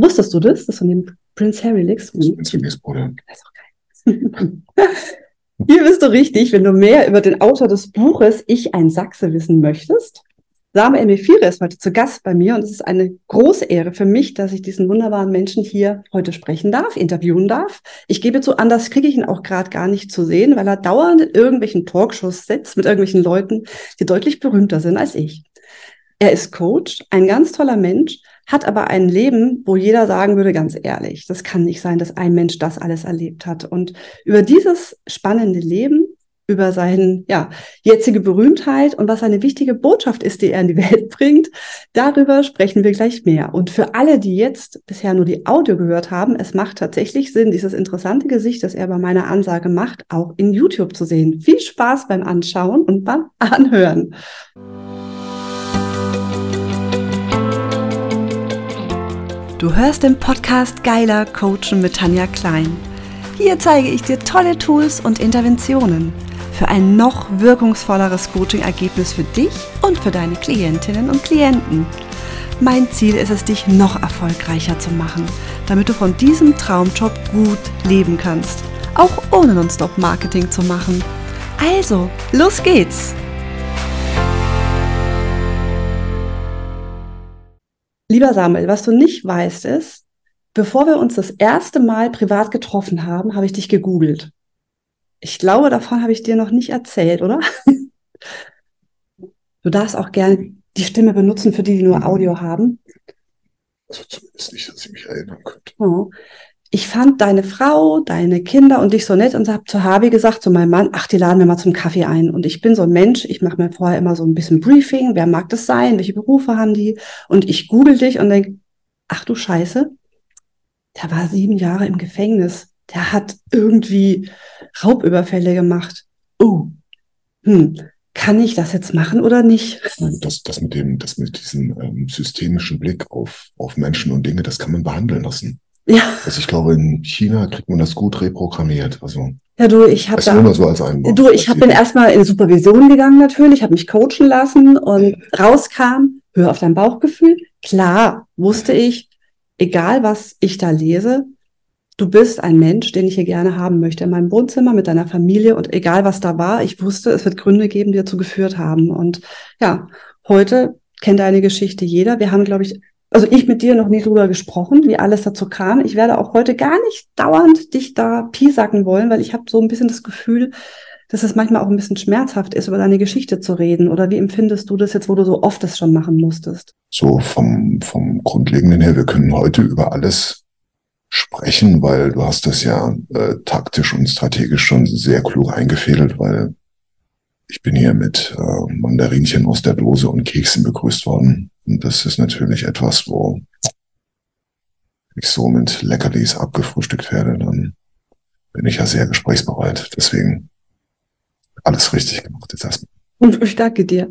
Wusstest du das, dass du den Prince Harry liegst? Das ist Zwillingsbruder. Das ist auch geil. Hier bist du richtig, wenn du mehr über den Autor des Buches Ich ein Sachse wissen möchtest. Samuel Mefire ist heute zu Gast bei mir und es ist eine große Ehre für mich, dass ich diesen wunderbaren Menschen hier heute sprechen darf, interviewen darf. Ich gebe zu, anders kriege ich ihn auch gerade gar nicht zu sehen, weil er dauernd in irgendwelchen Talkshows sitzt mit irgendwelchen Leuten, die deutlich berühmter sind als ich. Er ist Coach, ein ganz toller Mensch, hat aber ein Leben, wo jeder sagen würde, ganz ehrlich, das kann nicht sein, dass ein Mensch das alles erlebt hat. Und über dieses spannende Leben über seine ja, jetzige Berühmtheit und was eine wichtige Botschaft ist, die er in die Welt bringt. Darüber sprechen wir gleich mehr. Und für alle, die jetzt bisher nur die Audio gehört haben, es macht tatsächlich Sinn, dieses interessante Gesicht, das er bei meiner Ansage macht, auch in YouTube zu sehen. Viel Spaß beim Anschauen und beim Anhören. Du hörst den Podcast Geiler Coachen mit Tanja Klein. Hier zeige ich dir tolle Tools und Interventionen für ein noch wirkungsvolleres Coaching-Ergebnis für dich und für deine Klientinnen und Klienten. Mein Ziel ist es, dich noch erfolgreicher zu machen, damit du von diesem Traumjob gut leben kannst, auch ohne Nonstop-Marketing zu machen. Also, los geht's! Lieber Samuel, was du nicht weißt ist, bevor wir uns das erste Mal privat getroffen haben, habe ich dich gegoogelt. Ich glaube, davon habe ich dir noch nicht erzählt, oder? Du darfst auch gerne die Stimme benutzen für die, die nur. Audio haben. Also zumindest nicht, dass ich mich erinnern könnte. Oh. Ich fand deine Frau, deine Kinder und dich so nett und habe zu Habi gesagt, zu meinem Mann, ach, die laden wir mal zum Kaffee ein. Und ich bin so ein Mensch, ich mache mir vorher immer so ein bisschen Briefing, wer mag das sein, welche Berufe haben die? Und ich google dich und denke, ach du Scheiße, der war sieben Jahre im Gefängnis der hat irgendwie Raubüberfälle gemacht. Oh, hm, kann ich das jetzt machen oder nicht? Das, das mit dem, das mit diesem ähm, systemischen Blick auf, auf Menschen und Dinge, das kann man behandeln lassen. Ja. Also ich glaube, in China kriegt man das gut reprogrammiert. Also ja, du, ich habe da, nur so als. Du, ich habe bin erstmal in Supervision gegangen natürlich, habe mich coachen lassen und rauskam, hör auf dein Bauchgefühl. Klar, wusste ich, egal was ich da lese, du bist ein Mensch, den ich hier gerne haben möchte in meinem Wohnzimmer mit deiner Familie und egal was da war, ich wusste, es wird Gründe geben, die dazu geführt haben. Und ja, heute kennt deine Geschichte jeder. Wir haben, glaube ich, also ich mit dir noch nie drüber gesprochen, wie alles dazu kam. Ich werde auch heute gar nicht dauernd dich da piesacken wollen, weil ich habe so ein bisschen das Gefühl, dass es manchmal auch ein bisschen schmerzhaft ist, über deine Geschichte zu reden. Oder wie empfindest du das jetzt, wo du so oft das schon machen musstest? So vom, vom Grundlegenden her, wir können heute über alles sprechen, weil du hast das ja äh, taktisch und strategisch schon sehr klug eingefädelt, weil ich bin hier mit äh, Mandarinchen aus der Dose und Keksen begrüßt worden. Und das ist natürlich etwas, wo ich so mit Leckerlis abgefrühstückt werde, dann bin ich ja sehr gesprächsbereit. Deswegen alles richtig gemacht jetzt erstmal. Und ich danke dir.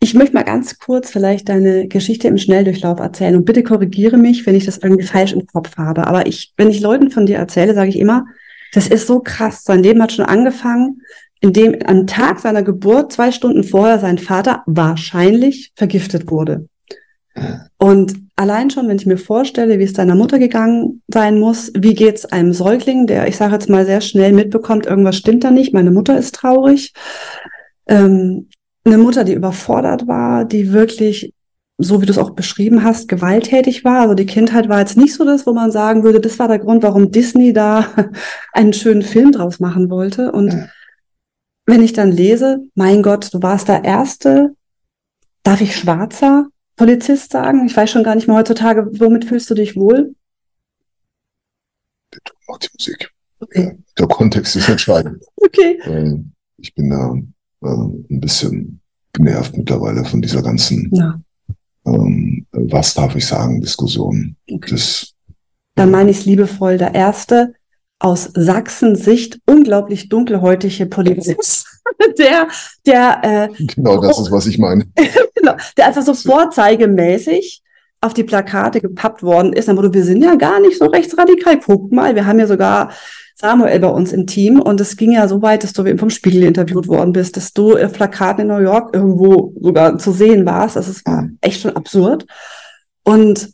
Ich möchte mal ganz kurz vielleicht deine Geschichte im Schnelldurchlauf erzählen und bitte korrigiere mich, wenn ich das irgendwie falsch im Kopf habe. Aber ich, wenn ich Leuten von dir erzähle, sage ich immer, das ist so krass. Sein Leben hat schon angefangen, indem am Tag seiner Geburt, zwei Stunden vorher, sein Vater wahrscheinlich vergiftet wurde. Und allein schon, wenn ich mir vorstelle, wie es deiner Mutter gegangen sein muss, wie geht's einem Säugling, der, ich sage jetzt mal, sehr schnell mitbekommt, irgendwas stimmt da nicht, meine Mutter ist traurig. Ähm, eine Mutter, die überfordert war, die wirklich, so wie du es auch beschrieben hast, gewalttätig war. Also die Kindheit war jetzt nicht so das, wo man sagen würde, das war der Grund, warum Disney da einen schönen Film draus machen wollte. Und ja. Wenn ich dann lese, mein Gott, du warst der erste, darf ich schwarzer Polizist sagen? Ich weiß schon gar nicht mehr heutzutage, womit fühlst du dich wohl? Der macht die Musik. Okay. Der Kontext ist entscheidend. Okay. Ähm, ich bin da äh, ein bisschen genervt mittlerweile von dieser ganzen, ja. ähm, was darf ich sagen, Diskussion. Okay. Das, Dann meine ich es liebevoll, der erste aus Sachsen-Sicht unglaublich dunkelhäutige Polizist, der, der, äh, genau das ist, was ich meine. genau, der einfach so vorzeigemäßig auf die Plakate gepappt worden ist, dann wurde, wir sind ja gar nicht so rechtsradikal. Guck mal, wir haben ja sogar Samuel bei uns im Team und es ging ja so weit, dass du eben vom Spiegel interviewt worden bist, dass du auf Plakaten in New York irgendwo sogar zu sehen warst. Das ist echt schon absurd. Und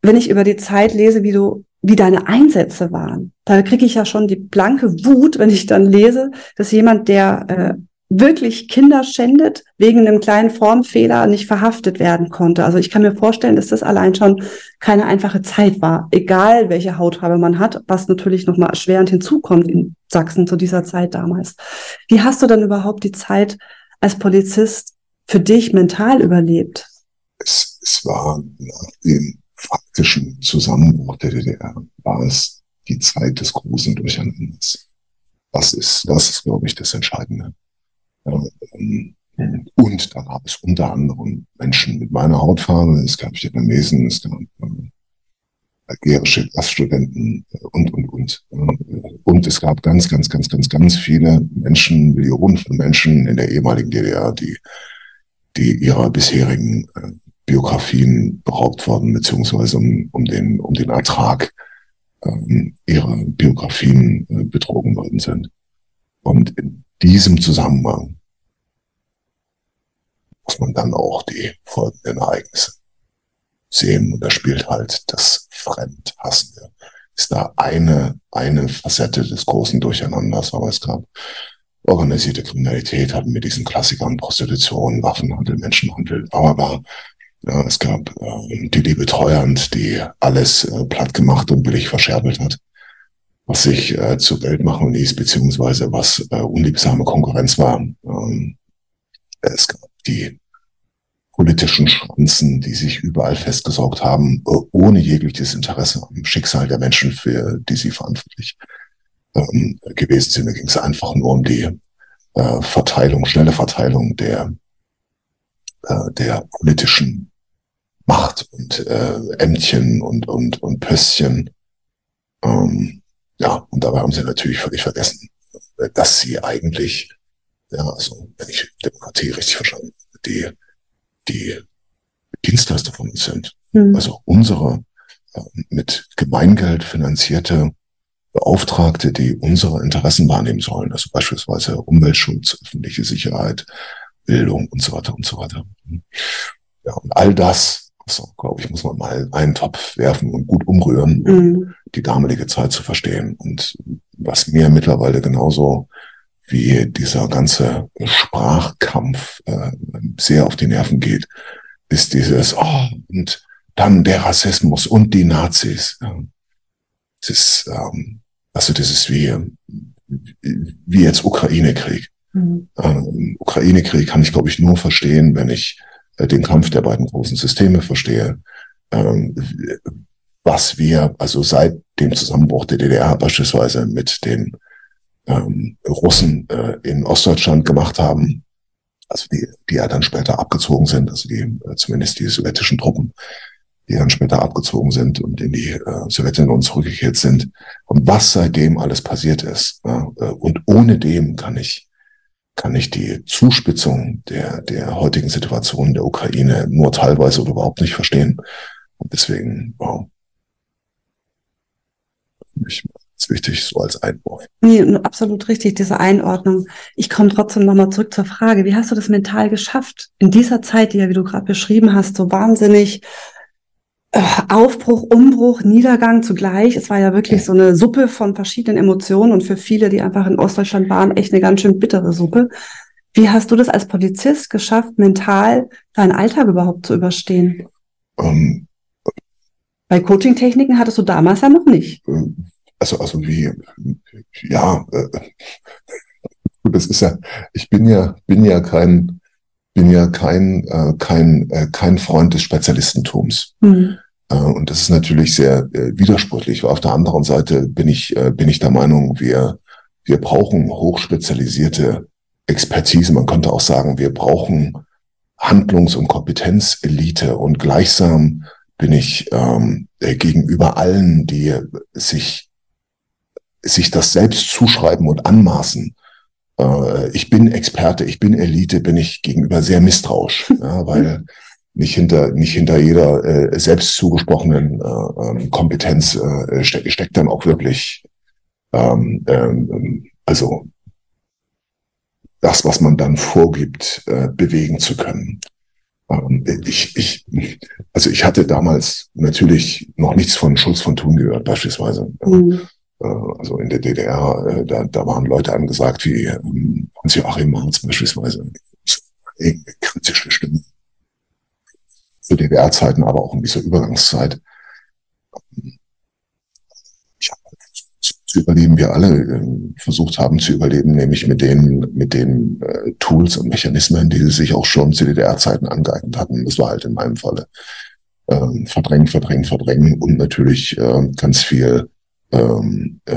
wenn ich über die Zeit lese, wie du, wie deine Einsätze waren, da kriege ich ja schon die blanke Wut, wenn ich dann lese, dass jemand, der äh, wirklich Kinder schändet, wegen einem kleinen Formfehler nicht verhaftet werden konnte. Also ich kann mir vorstellen, dass das allein schon keine einfache Zeit war, egal welche Hautfarbe man hat, was natürlich nochmal erschwerend hinzukommt in Sachsen zu dieser Zeit damals. Wie hast du dann überhaupt die Zeit als Polizist für dich mental überlebt? Es, es war nach dem faktischen Zusammenbruch der DDR, war es die Zeit des großen Durcheinanders. Das ist, das ist, glaube ich, das Entscheidende. Ähm, und da gab es unter anderem Menschen mit meiner Hautfarbe, es gab Vietnamesen, es gab äh, algerische Gaststudenten äh, und, und, und. Und es gab ganz, ganz, ganz, ganz, ganz viele Menschen, Millionen von Menschen in der ehemaligen DDR, die, die ihrer bisherigen äh, Biografien beraubt worden, beziehungsweise um, um, den, um den Ertrag ähm, ihrer Biografien äh, betrogen worden sind. Und in diesem Zusammenhang muss man dann auch die folgenden Ereignisse sehen. Und da spielt halt das Fremdhassende. Ist da eine, eine Facette des großen Durcheinanders, aber es gab organisierte Kriminalität, hatten wir diesen Klassikern Prostitution, Waffenhandel, Menschenhandel, aber ja, es gab äh, die Liebe Treuhand, die alles äh, platt gemacht und billig verscherbelt hat, was sich äh, zur Welt machen ließ, beziehungsweise was äh, unliebsame Konkurrenz war. Ähm, es gab die politischen Schranzen, die sich überall festgesaugt haben, äh, ohne jegliches Interesse am Schicksal der Menschen, für die sie verantwortlich ähm, gewesen sind. Da ging es einfach nur um die äh, Verteilung, schnelle Verteilung der, äh, der politischen Macht und äh, Ämtchen und, und, und Pöstchen. Ähm, ja, und dabei haben sie natürlich völlig vergessen, dass sie eigentlich, ja, also wenn ich Demokratie richtig verstanden habe, die die Dienstleister von uns sind. Mhm. Also unsere äh, mit Gemeingeld finanzierte Beauftragte, die unsere Interessen wahrnehmen sollen. Also beispielsweise Umweltschutz, öffentliche Sicherheit, Bildung und so weiter und so weiter. Ja, und all das, also, glaube ich, muss man mal einen Topf werfen und gut umrühren, um mhm. die damalige Zeit zu verstehen. Und was mir mittlerweile genauso wie dieser ganze Sprachkampf äh, sehr auf die Nerven geht, ist dieses, oh, und dann der Rassismus und die Nazis. Das ist, ähm, also das ist wie, wie jetzt Ukraine-Krieg. Mhm. Ähm, Ukraine-Krieg kann ich, glaube ich, nur verstehen, wenn ich den Kampf der beiden großen Systeme verstehe. Ähm, was wir, also seit dem Zusammenbruch der DDR beispielsweise mit den ähm, Russen äh, in Ostdeutschland gemacht haben, also die, die ja dann später abgezogen sind, also die äh, zumindest die sowjetischen Truppen, die dann später abgezogen sind und in die äh, Sowjetunion zurückgekehrt sind. Und was seitdem alles passiert ist. Ja, äh, und ohne dem kann ich kann ich die Zuspitzung der, der heutigen Situation der Ukraine nur teilweise oder überhaupt nicht verstehen. Und deswegen, wow. Ich ist wichtig, so als Einwurf. Nee, absolut richtig, diese Einordnung. Ich komme trotzdem nochmal zurück zur Frage, wie hast du das mental geschafft? In dieser Zeit, die ja, wie du gerade beschrieben hast, so wahnsinnig Aufbruch, Umbruch, Niedergang zugleich. Es war ja wirklich so eine Suppe von verschiedenen Emotionen und für viele, die einfach in Ostdeutschland waren, echt eine ganz schön bittere Suppe. Wie hast du das als Polizist geschafft, mental deinen Alltag überhaupt zu überstehen? Um, ähm, Bei Coaching-Techniken hattest du damals ja noch nicht. Äh, also, also wie, ja, äh, das ist ja, ich bin ja, bin ja kein, bin ja kein, äh, kein, äh, kein Freund des Spezialistentums. Mhm. Äh, und das ist natürlich sehr äh, widersprüchlich. Auf der anderen Seite bin ich, äh, bin ich der Meinung, wir, wir brauchen hochspezialisierte Expertise. Man könnte auch sagen, wir brauchen Handlungs- und Kompetenzelite und gleichsam bin ich ähm, äh, gegenüber allen, die sich sich das selbst zuschreiben und anmaßen, äh, ich bin Experte, ich bin Elite, bin ich gegenüber sehr misstrauisch, ja, weil nicht hinter nicht hinter jeder äh, selbst zugesprochenen äh, ähm, Kompetenz äh, ste steckt dann auch wirklich ähm, ähm, also das, was man dann vorgibt, äh, bewegen zu können. Ähm, ich, ich, also ich hatte damals natürlich noch nichts von Schulz von Thun gehört, beispielsweise. Mhm. Äh, also in der DDR, äh, da, da waren Leute angesagt wie ähm, Hans-Joachim Marz beispielsweise. Kritische Stimme. Für DDR-Zeiten, aber auch in dieser Übergangszeit. Ich habe zu überleben wir alle äh, versucht haben zu überleben, nämlich mit den, mit den äh, Tools und Mechanismen, die sie sich auch schon zu DDR-Zeiten angeeignet hatten. Das war halt in meinem Falle ähm, verdrängen, verdrängen, verdrängen und natürlich äh, ganz viel ähm, äh,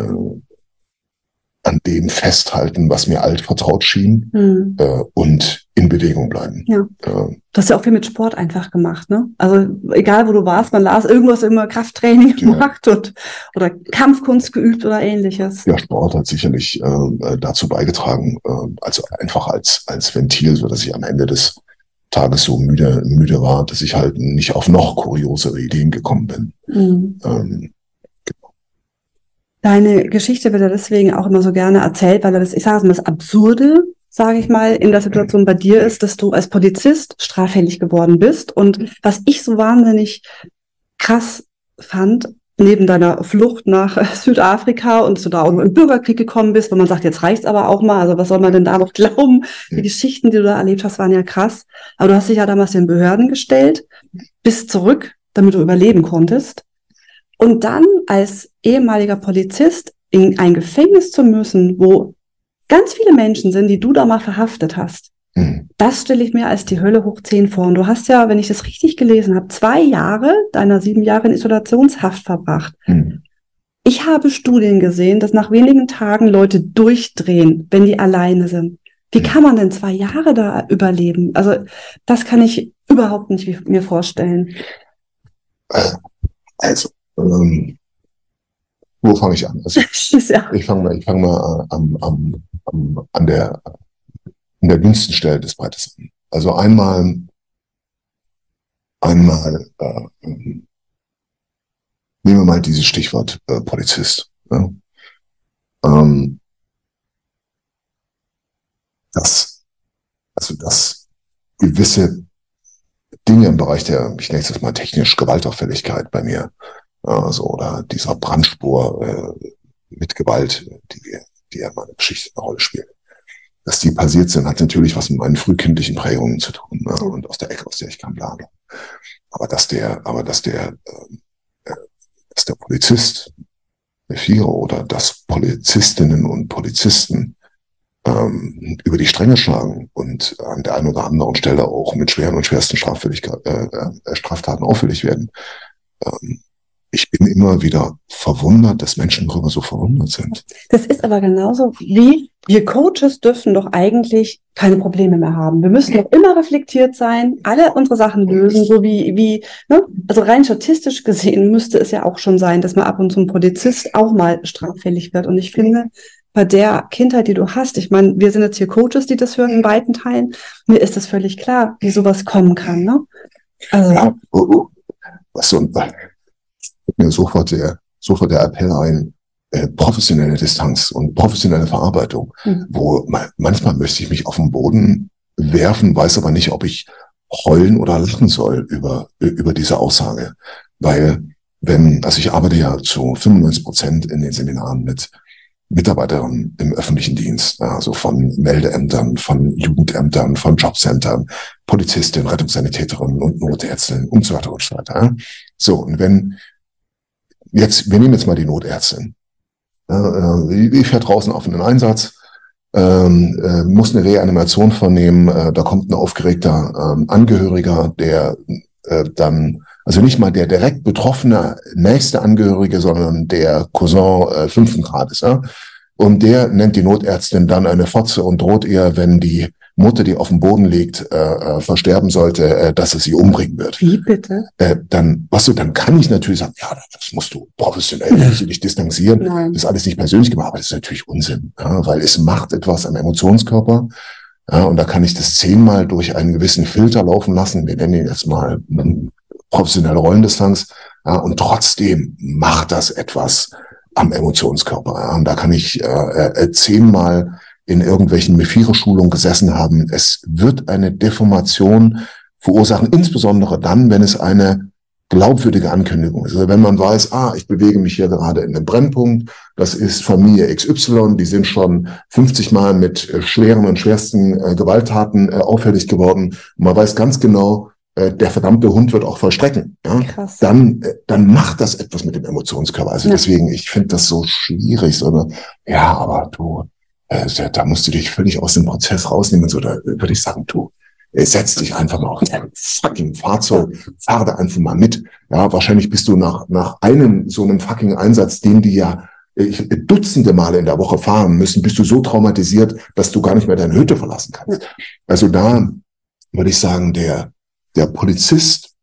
an dem festhalten, was mir alt vertraut schien mhm. äh, und in Bewegung bleiben. Ja. Äh, du hast ja auch viel mit Sport einfach gemacht, ne? Also egal wo du warst, man las irgendwas immer Krafttraining gemacht ja. und oder Kampfkunst geübt oder ähnliches. Ja, Sport hat sicherlich äh, dazu beigetragen, äh, also einfach als als Ventil, so dass ich am Ende des Tages so müde müde war, dass ich halt nicht auf noch kuriosere Ideen gekommen bin. Mhm. Ähm, Deine Geschichte wird ja deswegen auch immer so gerne erzählt, weil das, ich sage es mal, das Absurde, sage ich mal, in der Situation bei dir ist, dass du als Polizist straffällig geworden bist. Und was ich so wahnsinnig krass fand, neben deiner Flucht nach Südafrika und du da auch im Bürgerkrieg gekommen bist, wo man sagt, jetzt reicht's aber auch mal, also was soll man denn da noch glauben? Die Geschichten, die du da erlebt hast, waren ja krass. Aber du hast dich ja damals den Behörden gestellt, bist zurück, damit du überleben konntest. Und dann als ehemaliger Polizist in ein Gefängnis zu müssen, wo ganz viele Menschen sind, die du da mal verhaftet hast. Mhm. Das stelle ich mir als die Hölle hoch zehn vor. Und du hast ja, wenn ich das richtig gelesen habe, zwei Jahre deiner sieben Jahre in Isolationshaft verbracht. Mhm. Ich habe Studien gesehen, dass nach wenigen Tagen Leute durchdrehen, wenn die alleine sind. Wie mhm. kann man denn zwei Jahre da überleben? Also das kann ich überhaupt nicht mir vorstellen. Also, ähm, wo fange ich an? Also ich fange mal, ich fange mal am, am, am, an der, an der dünnsten Stelle des Breites an. Also einmal, einmal, äh, nehmen wir mal dieses Stichwort äh, Polizist. Ja? Ähm, das, also das gewisse Dinge im Bereich der, ich nenne es jetzt mal technisch Gewaltauffälligkeit bei mir also, oder dieser Brandspur äh, mit Gewalt, die, die ja in meiner Geschichte eine Rolle spielt. Dass die passiert sind, hat natürlich was mit meinen frühkindlichen Prägungen zu tun ne? und aus der Ecke, aus der ich kam, bla, Aber dass der, aber dass der, äh, dass der Polizist, der Vierer oder dass Polizistinnen und Polizisten ähm, über die Stränge schlagen und an der einen oder anderen Stelle auch mit schweren und schwersten äh, äh, Straftaten auffällig werden, ähm, ich bin immer wieder verwundert, dass Menschen darüber so verwundert sind. Das ist aber genauso wie wir Coaches dürfen doch eigentlich keine Probleme mehr haben. Wir müssen doch immer reflektiert sein, alle unsere Sachen lösen, so wie, wie, ne? also rein statistisch gesehen müsste es ja auch schon sein, dass man ab und zu ein Polizist auch mal straffällig wird. Und ich finde, bei der Kindheit, die du hast, ich meine, wir sind jetzt hier Coaches, die das hören in weiten Teilen, mir ist das völlig klar, wie sowas kommen kann, ne? Also. Ja, oh, oh. Was so ein, mir sofort der, sofort der Appell ein, äh, professionelle Distanz und professionelle Verarbeitung, mhm. wo man, manchmal möchte ich mich auf den Boden werfen, weiß aber nicht, ob ich heulen oder lachen soll über, über diese Aussage. Weil wenn, also ich arbeite ja zu 95 Prozent in den Seminaren mit Mitarbeitern im öffentlichen Dienst, also von Meldeämtern, von Jugendämtern, von Jobcentern, Polizistin, Rettungssanitäterinnen und Notärztinnen und so weiter und so weiter. So, und wenn jetzt, wir nehmen jetzt mal die Notärztin. Äh, die fährt draußen auf einen Einsatz, ähm, äh, muss eine Reanimation vornehmen, äh, da kommt ein aufgeregter ähm, Angehöriger, der äh, dann, also nicht mal der direkt betroffene nächste Angehörige, sondern der Cousin äh, fünften Grades. Ja? Und der nennt die Notärztin dann eine Fotze und droht ihr, wenn die Mutter, die auf dem Boden liegt, äh, äh, versterben sollte, äh, dass es sie umbringen wird. Wie bitte? Äh, dann, was du, dann kann ich natürlich sagen, ja, das musst du professionell, musst du dich distanzieren. Nein. Das ist alles nicht persönlich gemacht, aber das ist natürlich Unsinn, ja, weil es macht etwas am Emotionskörper. Ja, und da kann ich das zehnmal durch einen gewissen Filter laufen lassen. Wir nennen ihn jetzt mal professionelle Rollendistanz. Ja, und trotzdem macht das etwas am Emotionskörper. Ja, und da kann ich äh, äh, zehnmal in irgendwelchen Mephire-Schulungen gesessen haben. Es wird eine Deformation verursachen, insbesondere dann, wenn es eine glaubwürdige Ankündigung ist. Also wenn man weiß, ah, ich bewege mich hier gerade in einem Brennpunkt, das ist Familie XY, die sind schon 50 Mal mit äh, schweren und schwersten äh, Gewalttaten äh, auffällig geworden. Und man weiß ganz genau, äh, der verdammte Hund wird auch vollstrecken. Ja? Krass. Dann, äh, dann macht das etwas mit dem Emotionskörper. Also ja. deswegen, ich finde das so schwierig. So, ja, aber du, äh, da musst du dich völlig aus dem Prozess rausnehmen. So, da würde ich sagen, du, setz dich einfach mal auf dein fucking Fahrzeug, fahr da einfach mal mit. Ja, wahrscheinlich bist du nach, nach einem so einem fucking Einsatz, den die ja äh, Dutzende Male in der Woche fahren müssen, bist du so traumatisiert, dass du gar nicht mehr deine Hütte verlassen kannst. Also da würde ich sagen, der, der Polizist,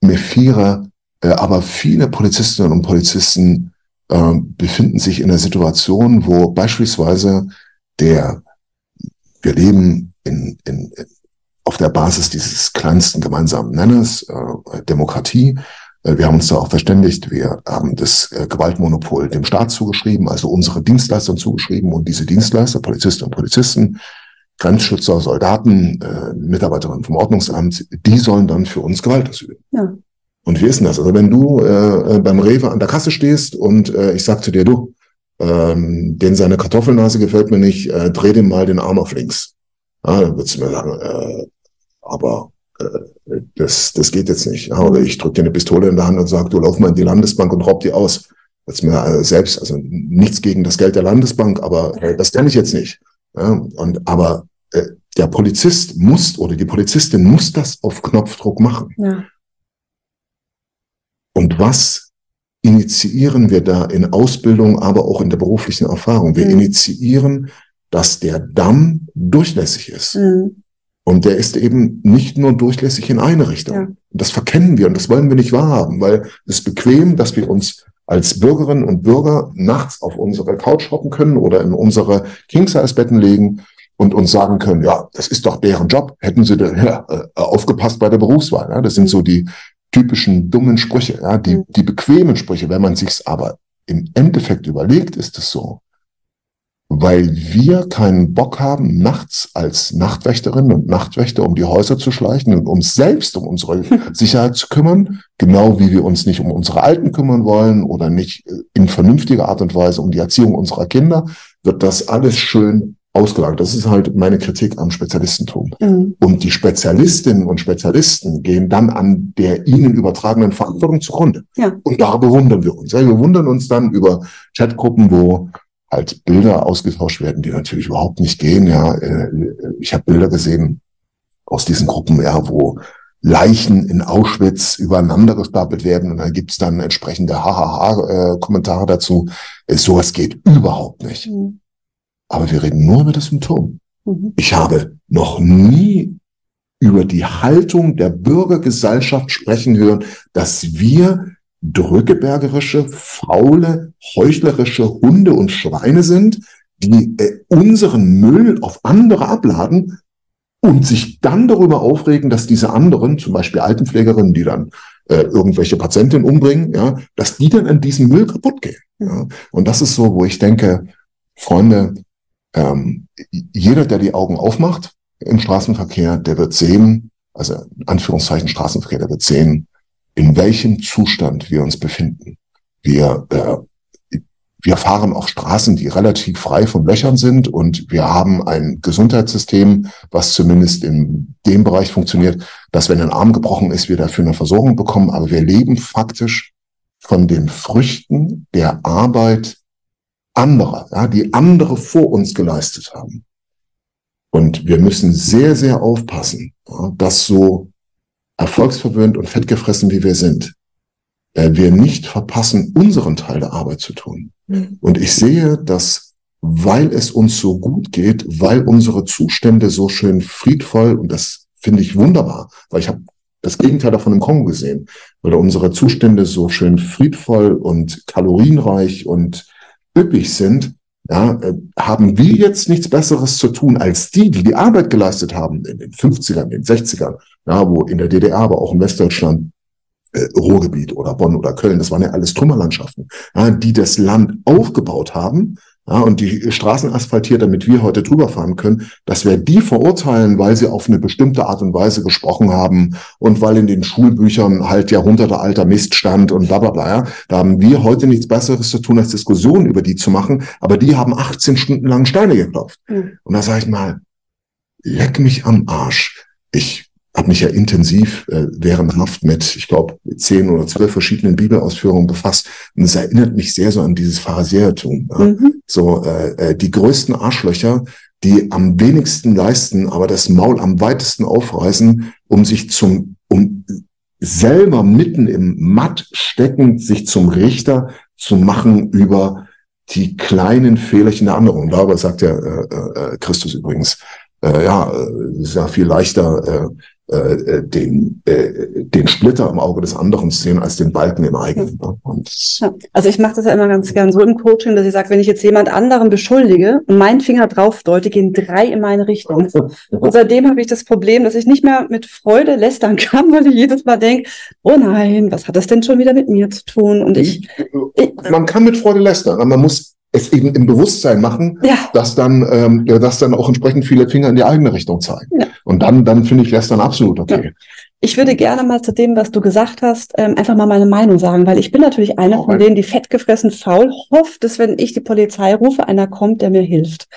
Mephira, äh, aber viele Polizistinnen und Polizisten äh, befinden sich in einer Situation, wo beispielsweise der, wir leben in, in, auf der Basis dieses kleinsten gemeinsamen Nenners, äh, Demokratie. Äh, wir haben uns da auch verständigt. Wir haben das äh, Gewaltmonopol dem Staat zugeschrieben, also unsere Dienstleistern zugeschrieben und diese Dienstleister, Polizisten und Polizisten, Grenzschützer, Soldaten, äh, Mitarbeiterinnen vom Ordnungsamt, die sollen dann für uns Gewalt ausüben. Ja. Und wie ist denn das? Also wenn du äh, beim Rewe an der Kasse stehst und äh, ich sag zu dir, du, ähm, den seine Kartoffelnase gefällt mir nicht, äh, dreh dem mal den Arm auf links. Ja, dann würdest du mir sagen, äh, aber äh, das, das geht jetzt nicht. Ja, oder ich drücke dir eine Pistole in der Hand und sage, du lauf mal in die Landesbank und raub die aus. Das mir äh, selbst, also nichts gegen das Geld der Landesbank, aber äh, das kann ich jetzt nicht. Ja, und aber äh, der Polizist muss oder die Polizistin muss das auf Knopfdruck machen. Ja. Und was initiieren wir da in Ausbildung, aber auch in der beruflichen Erfahrung? Wir mhm. initiieren dass der Damm durchlässig ist. Mhm. Und der ist eben nicht nur durchlässig in eine Richtung. Ja. Das verkennen wir und das wollen wir nicht wahrhaben, weil es ist bequem, dass wir uns als Bürgerinnen und Bürger nachts auf unsere Couch hocken können oder in unsere King-Size-Betten legen und uns sagen können, ja, das ist doch deren Job. Hätten sie da, ja, äh, aufgepasst bei der Berufswahl. Ja? Das sind mhm. so die typischen dummen Sprüche, ja? die, mhm. die bequemen Sprüche. Wenn man sich's aber im Endeffekt überlegt, ist es so, weil wir keinen Bock haben, nachts als Nachtwächterinnen und Nachtwächter um die Häuser zu schleichen und uns selbst um unsere Sicherheit zu kümmern, genau wie wir uns nicht um unsere Alten kümmern wollen oder nicht äh, in vernünftiger Art und Weise um die Erziehung unserer Kinder, wird das alles schön ausgelagert. Das ist halt meine Kritik am Spezialistentum. Mhm. Und die Spezialistinnen und Spezialisten gehen dann an der ihnen übertragenen Verantwortung zugrunde. Ja. Und da bewundern wir uns. wir wundern uns dann über Chatgruppen, wo halt Bilder ausgetauscht werden, die natürlich überhaupt nicht gehen. Ja, äh, ich habe Bilder gesehen aus diesen Gruppen, ja, wo Leichen in Auschwitz übereinander gestapelt werden und dann gibt's dann entsprechende Hahaha-Kommentare dazu. Äh, sowas geht überhaupt nicht. Mhm. Aber wir reden nur über das Symptom. Mhm. Ich habe noch nie über die Haltung der Bürgergesellschaft sprechen hören, dass wir drückebergerische, faule, heuchlerische Hunde und Schweine sind, die äh, unseren Müll auf andere abladen und sich dann darüber aufregen, dass diese anderen, zum Beispiel Altenpflegerinnen, die dann äh, irgendwelche Patientinnen umbringen, ja, dass die dann an diesem Müll kaputt gehen. Ja. Und das ist so, wo ich denke, Freunde, ähm, jeder, der die Augen aufmacht im Straßenverkehr, der wird sehen, also in Anführungszeichen Straßenverkehr, der wird sehen, in welchem Zustand wir uns befinden. Wir, äh, wir fahren auf Straßen, die relativ frei von Löchern sind und wir haben ein Gesundheitssystem, was zumindest in dem Bereich funktioniert, dass wenn ein Arm gebrochen ist, wir dafür eine Versorgung bekommen. Aber wir leben faktisch von den Früchten der Arbeit anderer, ja, die andere vor uns geleistet haben. Und wir müssen sehr, sehr aufpassen, ja, dass so erfolgsverwöhnt und fettgefressen wie wir sind, äh, wir nicht verpassen, unseren Teil der Arbeit zu tun. Mhm. Und ich sehe, dass weil es uns so gut geht, weil unsere Zustände so schön friedvoll, und das finde ich wunderbar, weil ich habe das Gegenteil davon im Kongo gesehen, weil unsere Zustände so schön friedvoll und kalorienreich und üppig sind, ja, äh, haben wir jetzt nichts Besseres zu tun als die, die die Arbeit geleistet haben in den 50ern, in den 60ern, ja, wo in der DDR, aber auch in Westdeutschland, äh, Ruhrgebiet oder Bonn oder Köln, das waren ja alles Trümmerlandschaften, ja, die das Land aufgebaut haben, ja, und die Straßen asphaltiert, damit wir heute drüber fahren können, dass wir die verurteilen, weil sie auf eine bestimmte Art und Weise gesprochen haben und weil in den Schulbüchern halt jahrhundertealter Mist stand und bla bla bla. Ja. Da haben wir heute nichts Besseres zu tun, als Diskussionen über die zu machen, aber die haben 18 Stunden lang Steine geklopft. Mhm. Und da sage ich mal, leck mich am Arsch. Ich habe mich ja intensiv äh, während Haft mit, ich glaube, zehn oder zwölf verschiedenen Bibelausführungen befasst. Und es erinnert mich sehr so an dieses Pharisäertum. Ja? Mhm. So äh, äh, die größten Arschlöcher, die am wenigsten leisten, aber das Maul am weitesten aufreißen, um sich zum, um selber mitten im Matt steckend sich zum Richter zu machen über die kleinen Fehlerchen der anderen. Und darüber sagt ja äh, äh, Christus übrigens, äh, ja, äh, ist ja viel leichter, äh, äh, den, äh, den Splitter im Auge des anderen sehen als den Balken im eigenen. Ne? Ja. Also ich mache das ja immer ganz gern so im Coaching, dass ich sage, wenn ich jetzt jemand anderen beschuldige und meinen Finger drauf deute, gehen drei in meine Richtung. Und seitdem habe ich das Problem, dass ich nicht mehr mit Freude lästern kann, weil ich jedes Mal denke, oh nein, was hat das denn schon wieder mit mir zu tun? Und ich, ich man kann mit Freude lästern, aber man muss es eben im Bewusstsein machen, ja. dass dann, ähm, dass dann auch entsprechend viele Finger in die eigene Richtung zeigen. Ja. Und dann, dann finde ich das dann absolut okay. Ja. Ich würde gerne mal zu dem, was du gesagt hast, ähm, einfach mal meine Meinung sagen, weil ich bin natürlich einer von denen, die fettgefressen faul hofft, dass wenn ich die Polizei rufe, einer kommt, der mir hilft.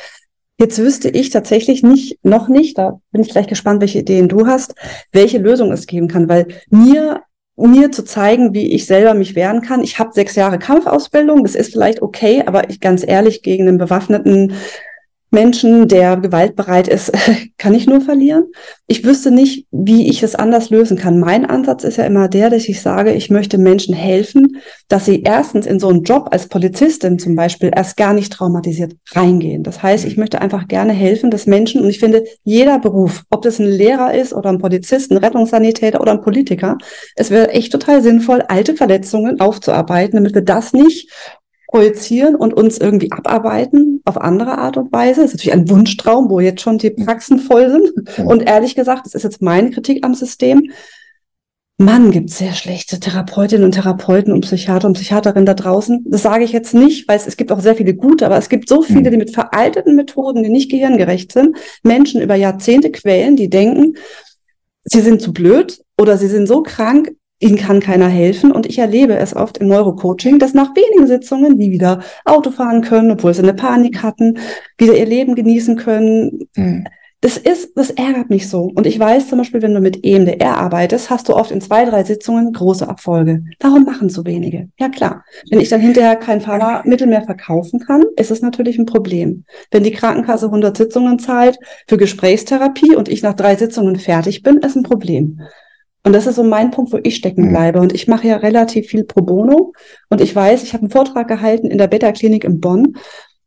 Jetzt wüsste ich tatsächlich nicht, noch nicht, da bin ich gleich gespannt, welche Ideen du hast, welche Lösung es geben kann, weil mir mir zu zeigen, wie ich selber mich wehren kann. Ich habe sechs Jahre Kampfausbildung, das ist vielleicht okay, aber ich ganz ehrlich gegen einen bewaffneten Menschen, der gewaltbereit ist, kann ich nur verlieren. Ich wüsste nicht, wie ich es anders lösen kann. Mein Ansatz ist ja immer der, dass ich sage, ich möchte Menschen helfen, dass sie erstens in so einen Job als Polizistin zum Beispiel erst gar nicht traumatisiert reingehen. Das heißt, ich möchte einfach gerne helfen, dass Menschen, und ich finde, jeder Beruf, ob das ein Lehrer ist oder ein Polizist, ein Rettungssanitäter oder ein Politiker, es wäre echt total sinnvoll, alte Verletzungen aufzuarbeiten, damit wir das nicht projizieren und uns irgendwie abarbeiten auf andere Art und Weise. Das ist natürlich ein Wunschtraum, wo jetzt schon die Praxen voll sind. Und ehrlich gesagt, das ist jetzt meine Kritik am System. Mann, gibt sehr schlechte Therapeutinnen und Therapeuten und Psychiater und Psychiaterinnen da draußen. Das sage ich jetzt nicht, weil es, es gibt auch sehr viele gute, aber es gibt so viele, hm. die mit veralteten Methoden, die nicht gehirngerecht sind, Menschen über Jahrzehnte quälen, die denken, sie sind zu blöd oder sie sind so krank, ihnen kann keiner helfen. Und ich erlebe es oft im Neurocoaching, dass nach wenigen Sitzungen die wieder Auto fahren können, obwohl sie eine Panik hatten, wieder ihr Leben genießen können. Mhm. Das ist, das ärgert mich so. Und ich weiß zum Beispiel, wenn du mit EMDR arbeitest, hast du oft in zwei, drei Sitzungen große Erfolge. Warum machen so wenige? Ja klar. Wenn ich dann hinterher kein Pharmamittel mehr verkaufen kann, ist es natürlich ein Problem. Wenn die Krankenkasse 100 Sitzungen zahlt für Gesprächstherapie und ich nach drei Sitzungen fertig bin, ist ein Problem. Und das ist so mein Punkt, wo ich stecken mhm. bleibe. Und ich mache ja relativ viel pro bono. Und ich weiß, ich habe einen Vortrag gehalten in der Beta-Klinik in Bonn.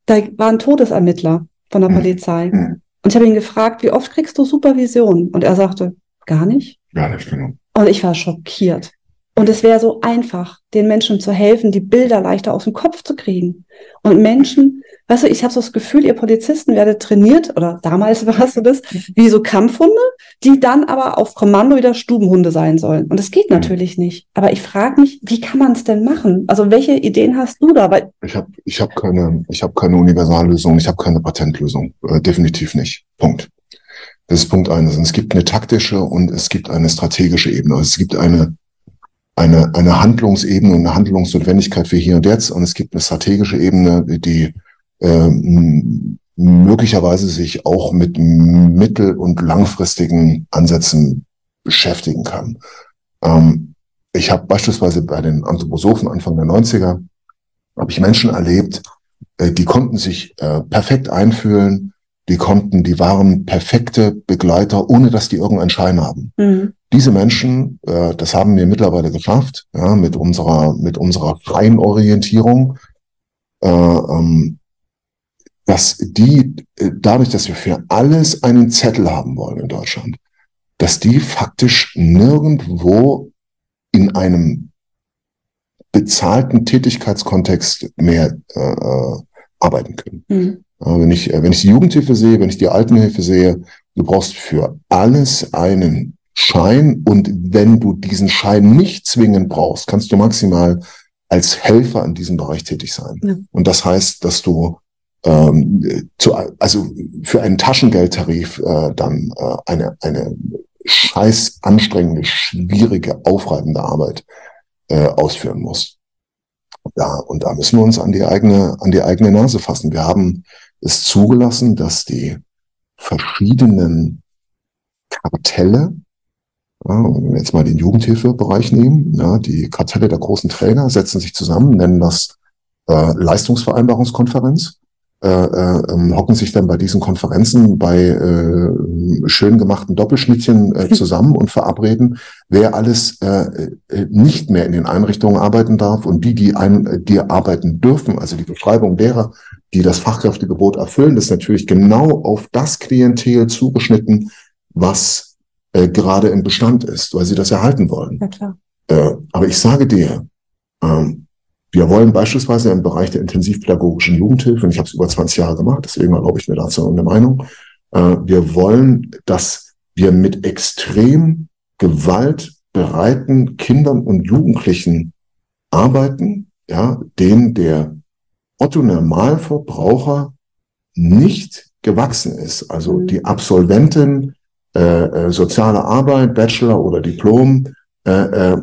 Da war ein Todesermittler von der mhm. Polizei. Mhm. Und ich habe ihn gefragt, wie oft kriegst du Supervision? Und er sagte, gar nicht. Gar nicht, genau. Und ich war schockiert. Und es wäre so einfach, den Menschen zu helfen, die Bilder leichter aus dem Kopf zu kriegen. Und Menschen, weißt du, ich habe so das Gefühl, ihr Polizisten werdet trainiert, oder damals war es so das, wie so Kampfhunde, die dann aber auf Kommando wieder Stubenhunde sein sollen. Und das geht mhm. natürlich nicht. Aber ich frage mich, wie kann man es denn machen? Also welche Ideen hast du da? Weil ich habe ich hab keine, ich hab keine Universallösung, ich habe keine Patentlösung. Äh, definitiv nicht. Punkt. Das ist Punkt eines. Und es gibt eine taktische und es gibt eine strategische Ebene. Es gibt eine eine, eine Handlungsebene und eine Handlungsnotwendigkeit für hier und jetzt und es gibt eine strategische Ebene, die ähm, möglicherweise sich auch mit mittel- und langfristigen Ansätzen beschäftigen kann. Ähm, ich habe beispielsweise bei den Anthroposophen Anfang der 90er, habe ich Menschen erlebt, äh, die konnten sich äh, perfekt einfühlen, die konnten, die waren perfekte Begleiter, ohne dass die irgendeinen Schein haben. Mhm. Diese Menschen, äh, das haben wir mittlerweile geschafft, ja, mit unserer, mit unserer freien Orientierung, äh, ähm, dass die, äh, dadurch, dass wir für alles einen Zettel haben wollen in Deutschland, dass die faktisch nirgendwo in einem bezahlten Tätigkeitskontext mehr äh, äh arbeiten können. Mhm. Wenn ich, wenn ich die Jugendhilfe sehe, wenn ich die Altenhilfe sehe, du brauchst für alles einen Schein und wenn du diesen Schein nicht zwingend brauchst, kannst du maximal als Helfer in diesem Bereich tätig sein. Ja. Und das heißt, dass du ähm, zu, also für einen Taschengeldtarif äh, dann äh, eine, eine scheiß anstrengende, schwierige, aufreibende Arbeit äh, ausführen muss. Ja, und da müssen wir uns an die eigene, an die eigene Nase fassen. Wir haben es zugelassen, dass die verschiedenen Kartelle, ja, wenn wir jetzt mal den Jugendhilfebereich nehmen, ja, die Kartelle der großen Träger setzen sich zusammen, nennen das äh, Leistungsvereinbarungskonferenz äh, äh, ähm, hocken sich dann bei diesen Konferenzen bei äh, schön gemachten Doppelschnittchen äh, zusammen und verabreden, wer alles äh, äh, nicht mehr in den Einrichtungen arbeiten darf und die, die, ein, die arbeiten dürfen, also die Beschreibung derer, die das Fachkräftegebot erfüllen, ist natürlich genau auf das Klientel zugeschnitten, was äh, gerade im Bestand ist, weil sie das erhalten wollen. Ja, klar. Äh, aber ich sage dir, ähm, wir wollen beispielsweise im Bereich der intensivpädagogischen Jugendhilfe, und ich habe es über 20 Jahre gemacht, deswegen erlaube ich mir dazu eine Meinung, äh, wir wollen, dass wir mit extrem gewaltbereiten Kindern und Jugendlichen arbeiten, ja, denen der Otto Normalverbraucher nicht gewachsen ist. Also mhm. die Absolventin äh, äh, soziale Arbeit, Bachelor oder Diplom, äh, äh,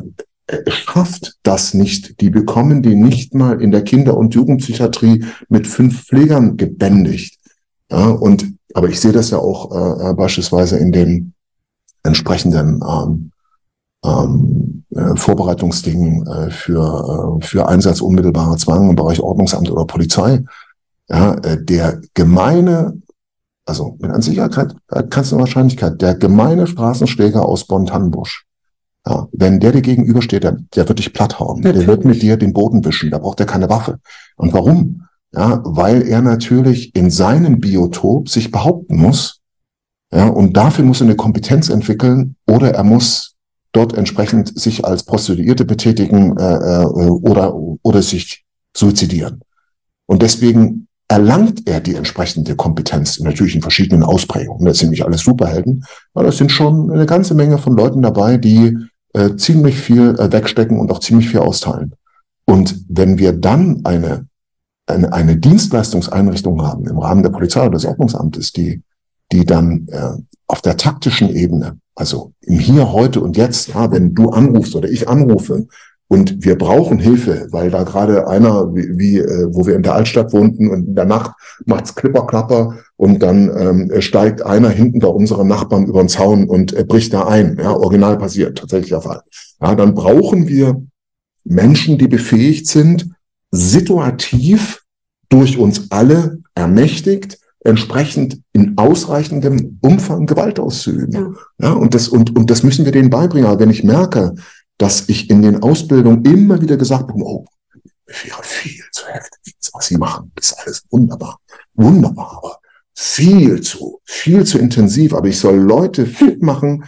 schafft das nicht. Die bekommen die nicht mal in der Kinder- und Jugendpsychiatrie mit fünf Pflegern gebändigt. Ja, und, aber ich sehe das ja auch äh, äh beispielsweise in den entsprechenden ähm, ähm, äh, Vorbereitungsdingen äh, für, äh, für Einsatz unmittelbarer Zwang im Bereich Ordnungsamt oder Polizei. Ja, äh, der gemeine, also mit an Sicherheit kannst du Wahrscheinlichkeit, der gemeine Straßenschläger aus Bonn-Tannenbusch, ja, wenn der dir gegenübersteht, der, der wird dich platthauen. Natürlich. Der wird mit dir den Boden wischen. Da braucht er keine Waffe. Und warum? Ja, weil er natürlich in seinem Biotop sich behaupten muss. Ja, und dafür muss er eine Kompetenz entwickeln oder er muss dort entsprechend sich als Prostituierte betätigen äh, äh, oder, oder sich suizidieren. Und deswegen erlangt er die entsprechende Kompetenz, natürlich in verschiedenen Ausprägungen. Das sind nicht alles Superhelden, aber das sind schon eine ganze Menge von Leuten dabei, die äh, ziemlich viel äh, wegstecken und auch ziemlich viel austeilen. Und wenn wir dann eine, eine, eine Dienstleistungseinrichtung haben im Rahmen der Polizei oder des Ordnungsamtes, die, die dann äh, auf der taktischen Ebene, also im Hier, heute und jetzt, ja, wenn du anrufst oder ich anrufe und wir brauchen Hilfe, weil da gerade einer, wie, wie äh, wo wir in der Altstadt wohnten und in der Nacht macht's Klipperklapper und dann ähm, steigt einer hinten bei unserem Nachbarn über den Zaun und äh, bricht da ein. Ja, original passiert, tatsächlich der Fall. Ja, dann brauchen wir Menschen, die befähigt sind, situativ durch uns alle ermächtigt, entsprechend in ausreichendem Umfang Gewalt auszuüben. Ja. ja, und das, und, und das müssen wir denen beibringen. Aber wenn ich merke, dass ich in den Ausbildungen immer wieder gesagt bekomme, oh, wäre viel zu heftig, was sie machen. Das ist alles wunderbar. Wunderbar, aber viel zu, viel zu intensiv. Aber ich soll Leute fit machen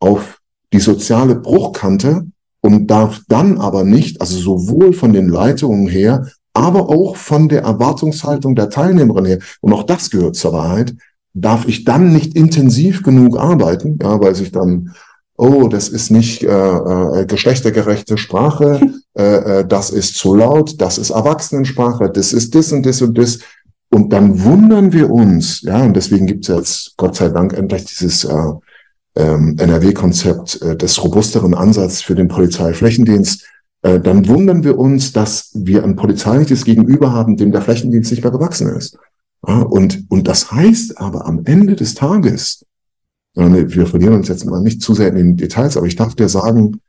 auf die soziale Bruchkante und darf dann aber nicht, also sowohl von den Leitungen her, aber auch von der Erwartungshaltung der Teilnehmerin her, und auch das gehört zur Wahrheit, darf ich dann nicht intensiv genug arbeiten, ja, weil sich dann oh, das ist nicht äh, äh, geschlechtergerechte Sprache, äh, äh, das ist zu laut, das ist Erwachsenensprache, das ist das und das und das. Und dann wundern wir uns, ja, und deswegen gibt es jetzt Gott sei Dank endlich dieses äh, ähm, NRW-Konzept äh, des robusteren Ansatz für den Polizeiflächendienst. Äh, dann wundern wir uns, dass wir ein polizeiliches Gegenüber haben, dem der Flächendienst nicht mehr gewachsen ist. Ja, und, und das heißt aber am Ende des Tages, wir verlieren uns jetzt mal nicht zu sehr in den Details, aber ich darf dir sagen,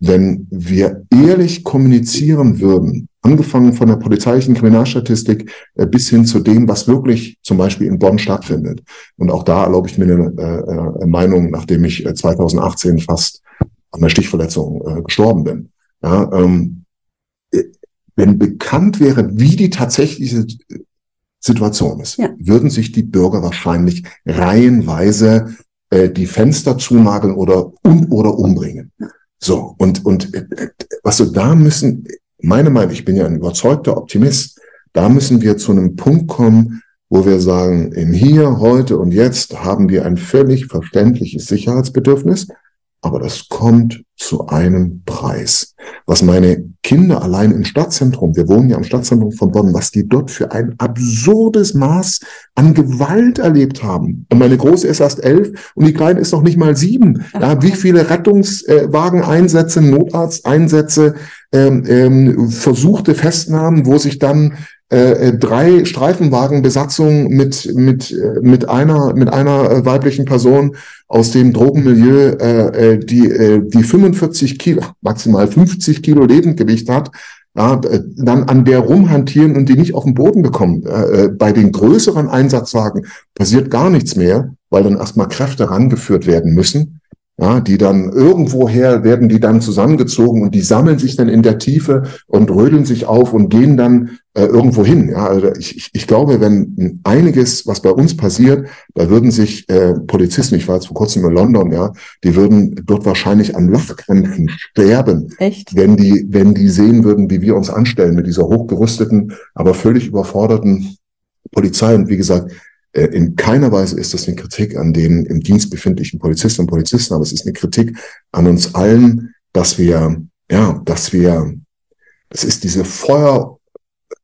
wenn wir ehrlich kommunizieren würden, angefangen von der polizeilichen Kriminalstatistik äh, bis hin zu dem, was wirklich zum Beispiel in Bonn stattfindet. Und auch da erlaube ich mir eine äh, äh Meinung, nachdem ich 2018 fast an der Stichverletzung äh, gestorben bin. Ja, ähm, wenn bekannt wäre, wie die tatsächliche Situation ist, ja. würden sich die Bürger wahrscheinlich reihenweise äh, die Fenster zunageln oder um oder umbringen. So, und, und äh, was so da müssen, meine Meinung, ich bin ja ein überzeugter Optimist, da müssen wir zu einem Punkt kommen, wo wir sagen, im Hier, heute und jetzt haben wir ein völlig verständliches Sicherheitsbedürfnis, aber das kommt zu einem Preis. Was meine Kinder allein im Stadtzentrum, wir wohnen ja im Stadtzentrum von Bonn, was die dort für ein absurdes Maß an Gewalt erlebt haben. Und meine Große ist erst elf und die Kleine ist noch nicht mal sieben. Ja, wie viele Rettungswageneinsätze, Notarzteinsätze, ähm, ähm, versuchte Festnahmen, wo sich dann äh, äh, drei Streifenwagenbesatzungen mit mit äh, mit einer mit einer äh, weiblichen Person aus dem Drogenmilieu, äh, die äh, die 45 Kilo, maximal 50 Kilo Lebendgewicht hat, ja, dann an der rumhantieren und die nicht auf den Boden bekommen. Äh, bei den größeren Einsatzwagen passiert gar nichts mehr, weil dann erstmal Kräfte rangeführt werden müssen ja, die dann irgendwoher werden die dann zusammengezogen und die sammeln sich dann in der Tiefe und rödeln sich auf und gehen dann äh, irgendwo hin. Ja, also ich, ich, ich glaube, wenn einiges, was bei uns passiert, da würden sich äh, Polizisten, ich war jetzt vor kurzem in London, ja, die würden dort wahrscheinlich an Lachkrämpfen sterben, Echt? wenn die, wenn die sehen würden, wie wir uns anstellen mit dieser hochgerüsteten, aber völlig überforderten Polizei. Und wie gesagt, in keiner Weise ist das eine Kritik an den im Dienst befindlichen Polizisten und Polizisten, aber es ist eine Kritik an uns allen, dass wir, ja, dass wir, es ist diese Feuer,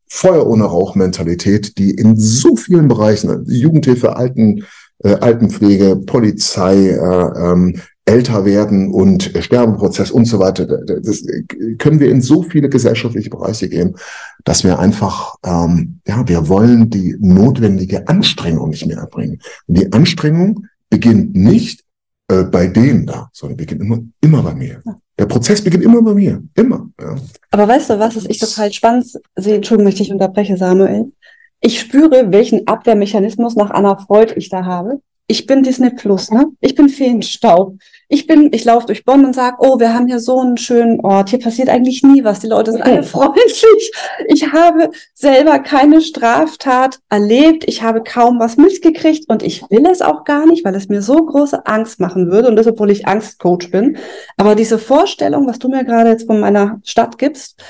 Feuer ohne Rauch-Mentalität, die in so vielen Bereichen, Jugendhilfe, Alten, äh, Altenpflege, Polizei, äh, ähm, älter werden und Sterbeprozess und so weiter. Das können wir in so viele gesellschaftliche Bereiche gehen, dass wir einfach, ähm, ja, wir wollen die notwendige Anstrengung nicht mehr erbringen. Und die Anstrengung beginnt nicht äh, bei denen da, sondern beginnt immer, immer bei mir. Der Prozess beginnt immer bei mir, immer. Ja. Aber weißt du, was ist ich total spannend sehe? Entschuldigung, wenn ich dich unterbreche, Samuel. Ich spüre, welchen Abwehrmechanismus nach Anna Freud ich da habe. Ich bin Disney Plus, ne? Ich bin Feenstaub. Ich bin, ich laufe durch Bonn und sage, oh, wir haben hier so einen schönen Ort. Hier passiert eigentlich nie was. Die Leute sind alle freundlich. Ich habe selber keine Straftat erlebt. Ich habe kaum was mitgekriegt und ich will es auch gar nicht, weil es mir so große Angst machen würde. Und das, obwohl ich Angstcoach bin. Aber diese Vorstellung, was du mir gerade jetzt von meiner Stadt gibst,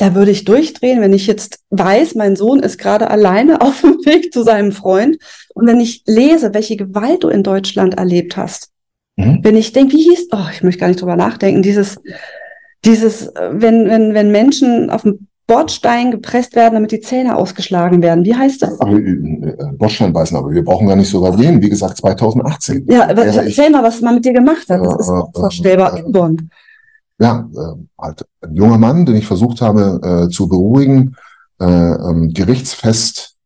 da würde ich durchdrehen, wenn ich jetzt weiß, mein Sohn ist gerade alleine auf dem Weg zu seinem Freund. Und wenn ich lese, welche Gewalt du in Deutschland erlebt hast, Mhm. Wenn ich denke, wie hieß, oh, ich möchte gar nicht drüber nachdenken, dieses, dieses, äh, wenn, wenn, wenn Menschen auf dem Bordstein gepresst werden, damit die Zähne ausgeschlagen werden. Wie heißt das? Aber, äh, Bordstein beißen, aber wir brauchen gar nicht so gehen. Wie gesagt, 2018. Ja, aber ja, erzähl mal, was man mit dir gemacht hat. Das äh, ist unvorstellbar äh, Bonn. Ja, äh, halt ein junger Mann, den ich versucht habe äh, zu beruhigen, äh, ähm, gerichtsfest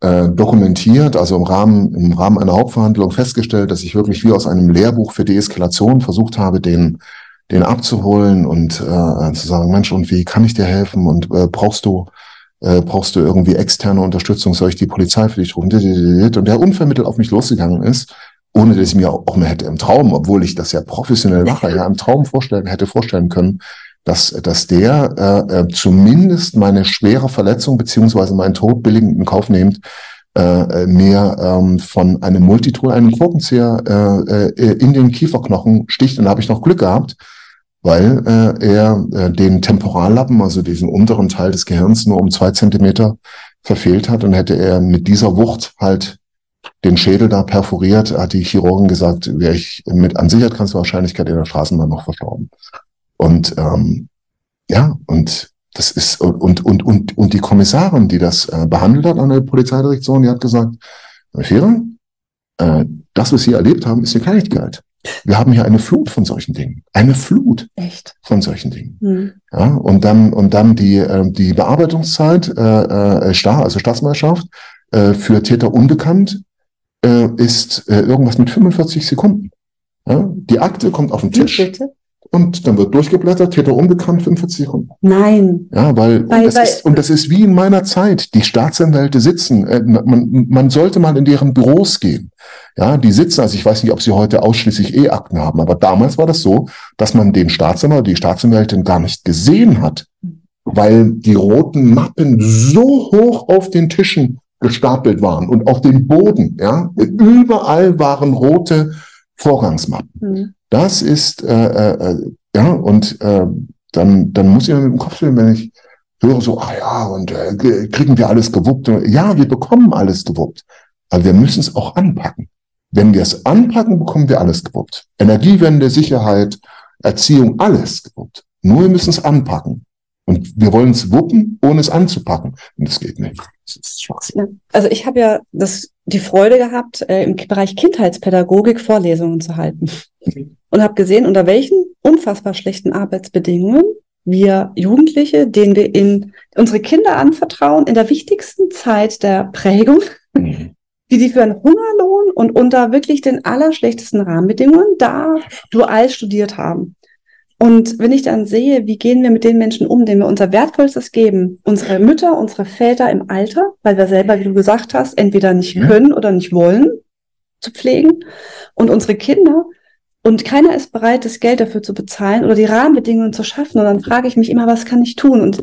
äh, dokumentiert, also im Rahmen, im Rahmen einer Hauptverhandlung festgestellt, dass ich wirklich wie aus einem Lehrbuch für Deeskalation versucht habe, den, den abzuholen und äh, zu sagen, Mensch, und wie kann ich dir helfen und äh, brauchst du äh, brauchst du irgendwie externe Unterstützung, soll ich die Polizei für dich rufen? Und der unvermittelt auf mich losgegangen ist, ohne dass ich mir auch mehr hätte im Traum, obwohl ich das ja professionell mache, ja im Traum vorstellen, hätte vorstellen können, dass, dass der äh, äh, zumindest meine schwere Verletzung beziehungsweise meinen Tod billigend in Kauf nimmt, äh, äh, mir ähm, von einem Multitool, einem Korkenzieher äh, äh, in den Kieferknochen sticht. Und da habe ich noch Glück gehabt, weil äh, er äh, den Temporallappen, also diesen unteren Teil des Gehirns, nur um zwei Zentimeter verfehlt hat. Und hätte er mit dieser Wucht halt den Schädel da perforiert, hat die Chirurgin gesagt, wäre ich mit an Sicherheit kannst du Wahrscheinlichkeit in der Straßenbahn noch verstorben. Und ähm, ja, und das ist und und und und die Kommissarin, die das äh, behandelt hat an der Polizeidirektion, die hat gesagt, Fähre, äh, das, was Sie erlebt haben, ist eine Kleinigkeit. Wir haben hier eine Flut von solchen Dingen, eine Flut Echt? von solchen Dingen. Mhm. Ja, und dann und dann die äh, die Bearbeitungszeit äh, äh, Star, also Staatsmeisterschaft äh, für Täter unbekannt äh, ist äh, irgendwas mit 45 Sekunden. Ja, die Akte kommt auf den Tisch. Bitte? und dann wird durchgeblättert, Täter unbekannt, 45 Sekunden. Nein. Ja, weil, weil, und, das weil, ist, und das ist wie in meiner Zeit. Die Staatsanwälte sitzen, äh, man, man sollte mal in deren Büros gehen. Ja, die sitzen, also ich weiß nicht, ob sie heute ausschließlich E-Akten haben, aber damals war das so, dass man den Staatsanwalt, die Staatsanwältin gar nicht gesehen hat, weil die roten Mappen so hoch auf den Tischen gestapelt waren und auf dem Boden, ja, überall waren rote Vorgangsmappen. Mhm. Das ist, äh, äh, ja, und äh, dann, dann muss ich mir mit dem Kopf fühlen, wenn ich höre so, ah ja, und äh, kriegen wir alles gewuppt. Ja, wir bekommen alles gewuppt. Aber wir müssen es auch anpacken. Wenn wir es anpacken, bekommen wir alles gewuppt. Energiewende, Sicherheit, Erziehung, alles gewuppt. Nur wir müssen es anpacken. Und wir wollen es wuppen, ohne es anzupacken. Und das geht nicht. Das ist Schwachsinn. Also ich habe ja das, die Freude gehabt, äh, im Bereich Kindheitspädagogik Vorlesungen zu halten. Und habe gesehen, unter welchen unfassbar schlechten Arbeitsbedingungen wir Jugendliche, denen wir in unsere Kinder anvertrauen, in der wichtigsten Zeit der Prägung, mhm. wie die für einen Hungerlohn und unter wirklich den allerschlechtesten Rahmenbedingungen da dual studiert haben. Und wenn ich dann sehe, wie gehen wir mit den Menschen um, denen wir unser Wertvollstes geben, unsere Mütter, unsere Väter im Alter, weil wir selber, wie du gesagt hast, entweder nicht mhm. können oder nicht wollen, zu pflegen, und unsere Kinder, und keiner ist bereit, das Geld dafür zu bezahlen oder die Rahmenbedingungen zu schaffen. Und dann frage ich mich immer, was kann ich tun? Und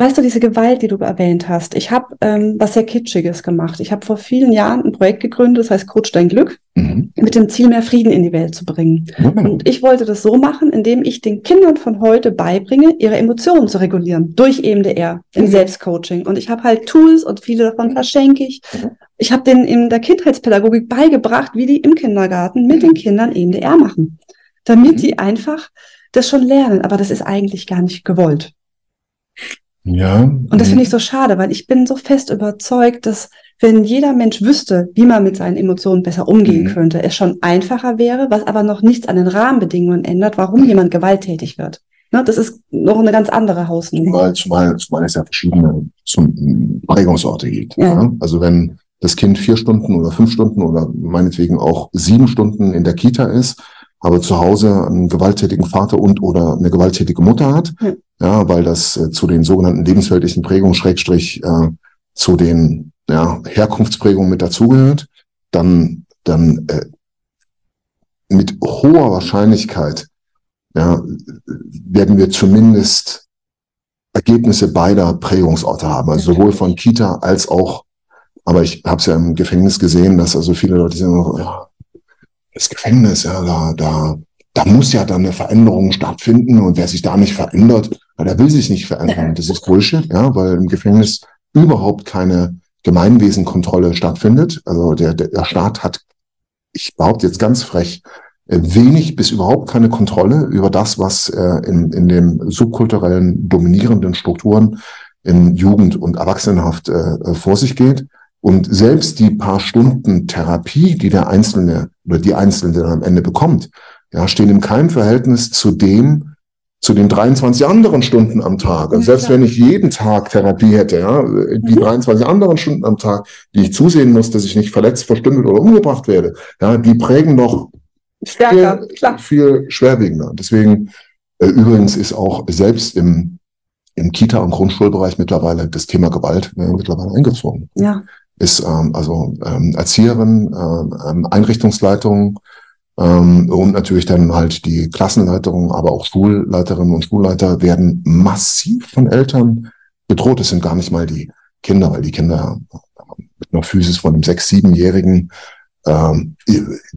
Weißt du, diese Gewalt, die du erwähnt hast, ich habe ähm, was sehr Kitschiges gemacht. Ich habe vor vielen Jahren ein Projekt gegründet, das heißt Coach dein Glück, mhm. mit dem Ziel, mehr Frieden in die Welt zu bringen. Mhm. Und ich wollte das so machen, indem ich den Kindern von heute beibringe, ihre Emotionen zu regulieren, durch EMDR, im mhm. Selbstcoaching. Und ich habe halt Tools und viele davon verschenke ich. Mhm. Ich habe denen in der Kindheitspädagogik beigebracht, wie die im Kindergarten mit den Kindern EMDR machen, damit mhm. die einfach das schon lernen. Aber das ist eigentlich gar nicht gewollt. Ja. Und das finde ich so schade, weil ich bin so fest überzeugt, dass wenn jeder Mensch wüsste, wie man mit seinen Emotionen besser umgehen mhm. könnte, es schon einfacher wäre, was aber noch nichts an den Rahmenbedingungen ändert, warum jemand gewalttätig wird. Ne, das ist noch eine ganz andere Hausnummer. Zumal, zumal, zumal es ja verschiedene zum Prägungsorte gibt. Ja. Ja? Also wenn das Kind vier Stunden oder fünf Stunden oder meinetwegen auch sieben Stunden in der Kita ist, aber zu Hause einen gewalttätigen Vater und oder eine gewalttätige Mutter hat, ja, ja weil das äh, zu den sogenannten lebensweltlichen Prägungen, Schrägstrich, äh, zu den ja, Herkunftsprägungen mit dazugehört, dann, dann äh, mit hoher Wahrscheinlichkeit ja, werden wir zumindest Ergebnisse beider Prägungsorte haben, also sowohl von Kita als auch, aber ich habe es ja im Gefängnis gesehen, dass also viele Leute sagen, ja, das Gefängnis, ja, da, da, da muss ja dann eine Veränderung stattfinden und wer sich da nicht verändert, ja, der will sich nicht verändern. Das ist Bullshit, ja, weil im Gefängnis überhaupt keine Gemeinwesenkontrolle stattfindet. Also der, der Staat hat, ich behaupte jetzt ganz frech, äh, wenig bis überhaupt keine Kontrolle über das, was äh, in, in den subkulturellen dominierenden Strukturen in Jugend- und Erwachsenenhaft äh, vor sich geht. Und selbst die paar Stunden Therapie, die der Einzelne oder die Einzelne dann am Ende bekommt, ja, stehen in keinem Verhältnis zu dem, zu den 23 anderen Stunden am Tag. Also selbst wenn ich jeden Tag Therapie hätte, ja, die 23 mhm. anderen Stunden am Tag, die ich zusehen muss, dass ich nicht verletzt, verstümmelt oder umgebracht werde, ja, die prägen noch Stärker, viel, klar. viel schwerwiegender. Deswegen, äh, übrigens ist auch selbst im, im Kita- und Grundschulbereich mittlerweile das Thema Gewalt äh, mittlerweile eingezogen. Ja ist ähm, also ähm, Erzieherin, ähm, Einrichtungsleitung ähm, und natürlich dann halt die Klassenleitung, aber auch Schulleiterinnen und Schulleiter werden massiv von Eltern bedroht. Es sind gar nicht mal die Kinder, weil die Kinder mit einer Physis von einem sechs-, siebenjährigen ähm,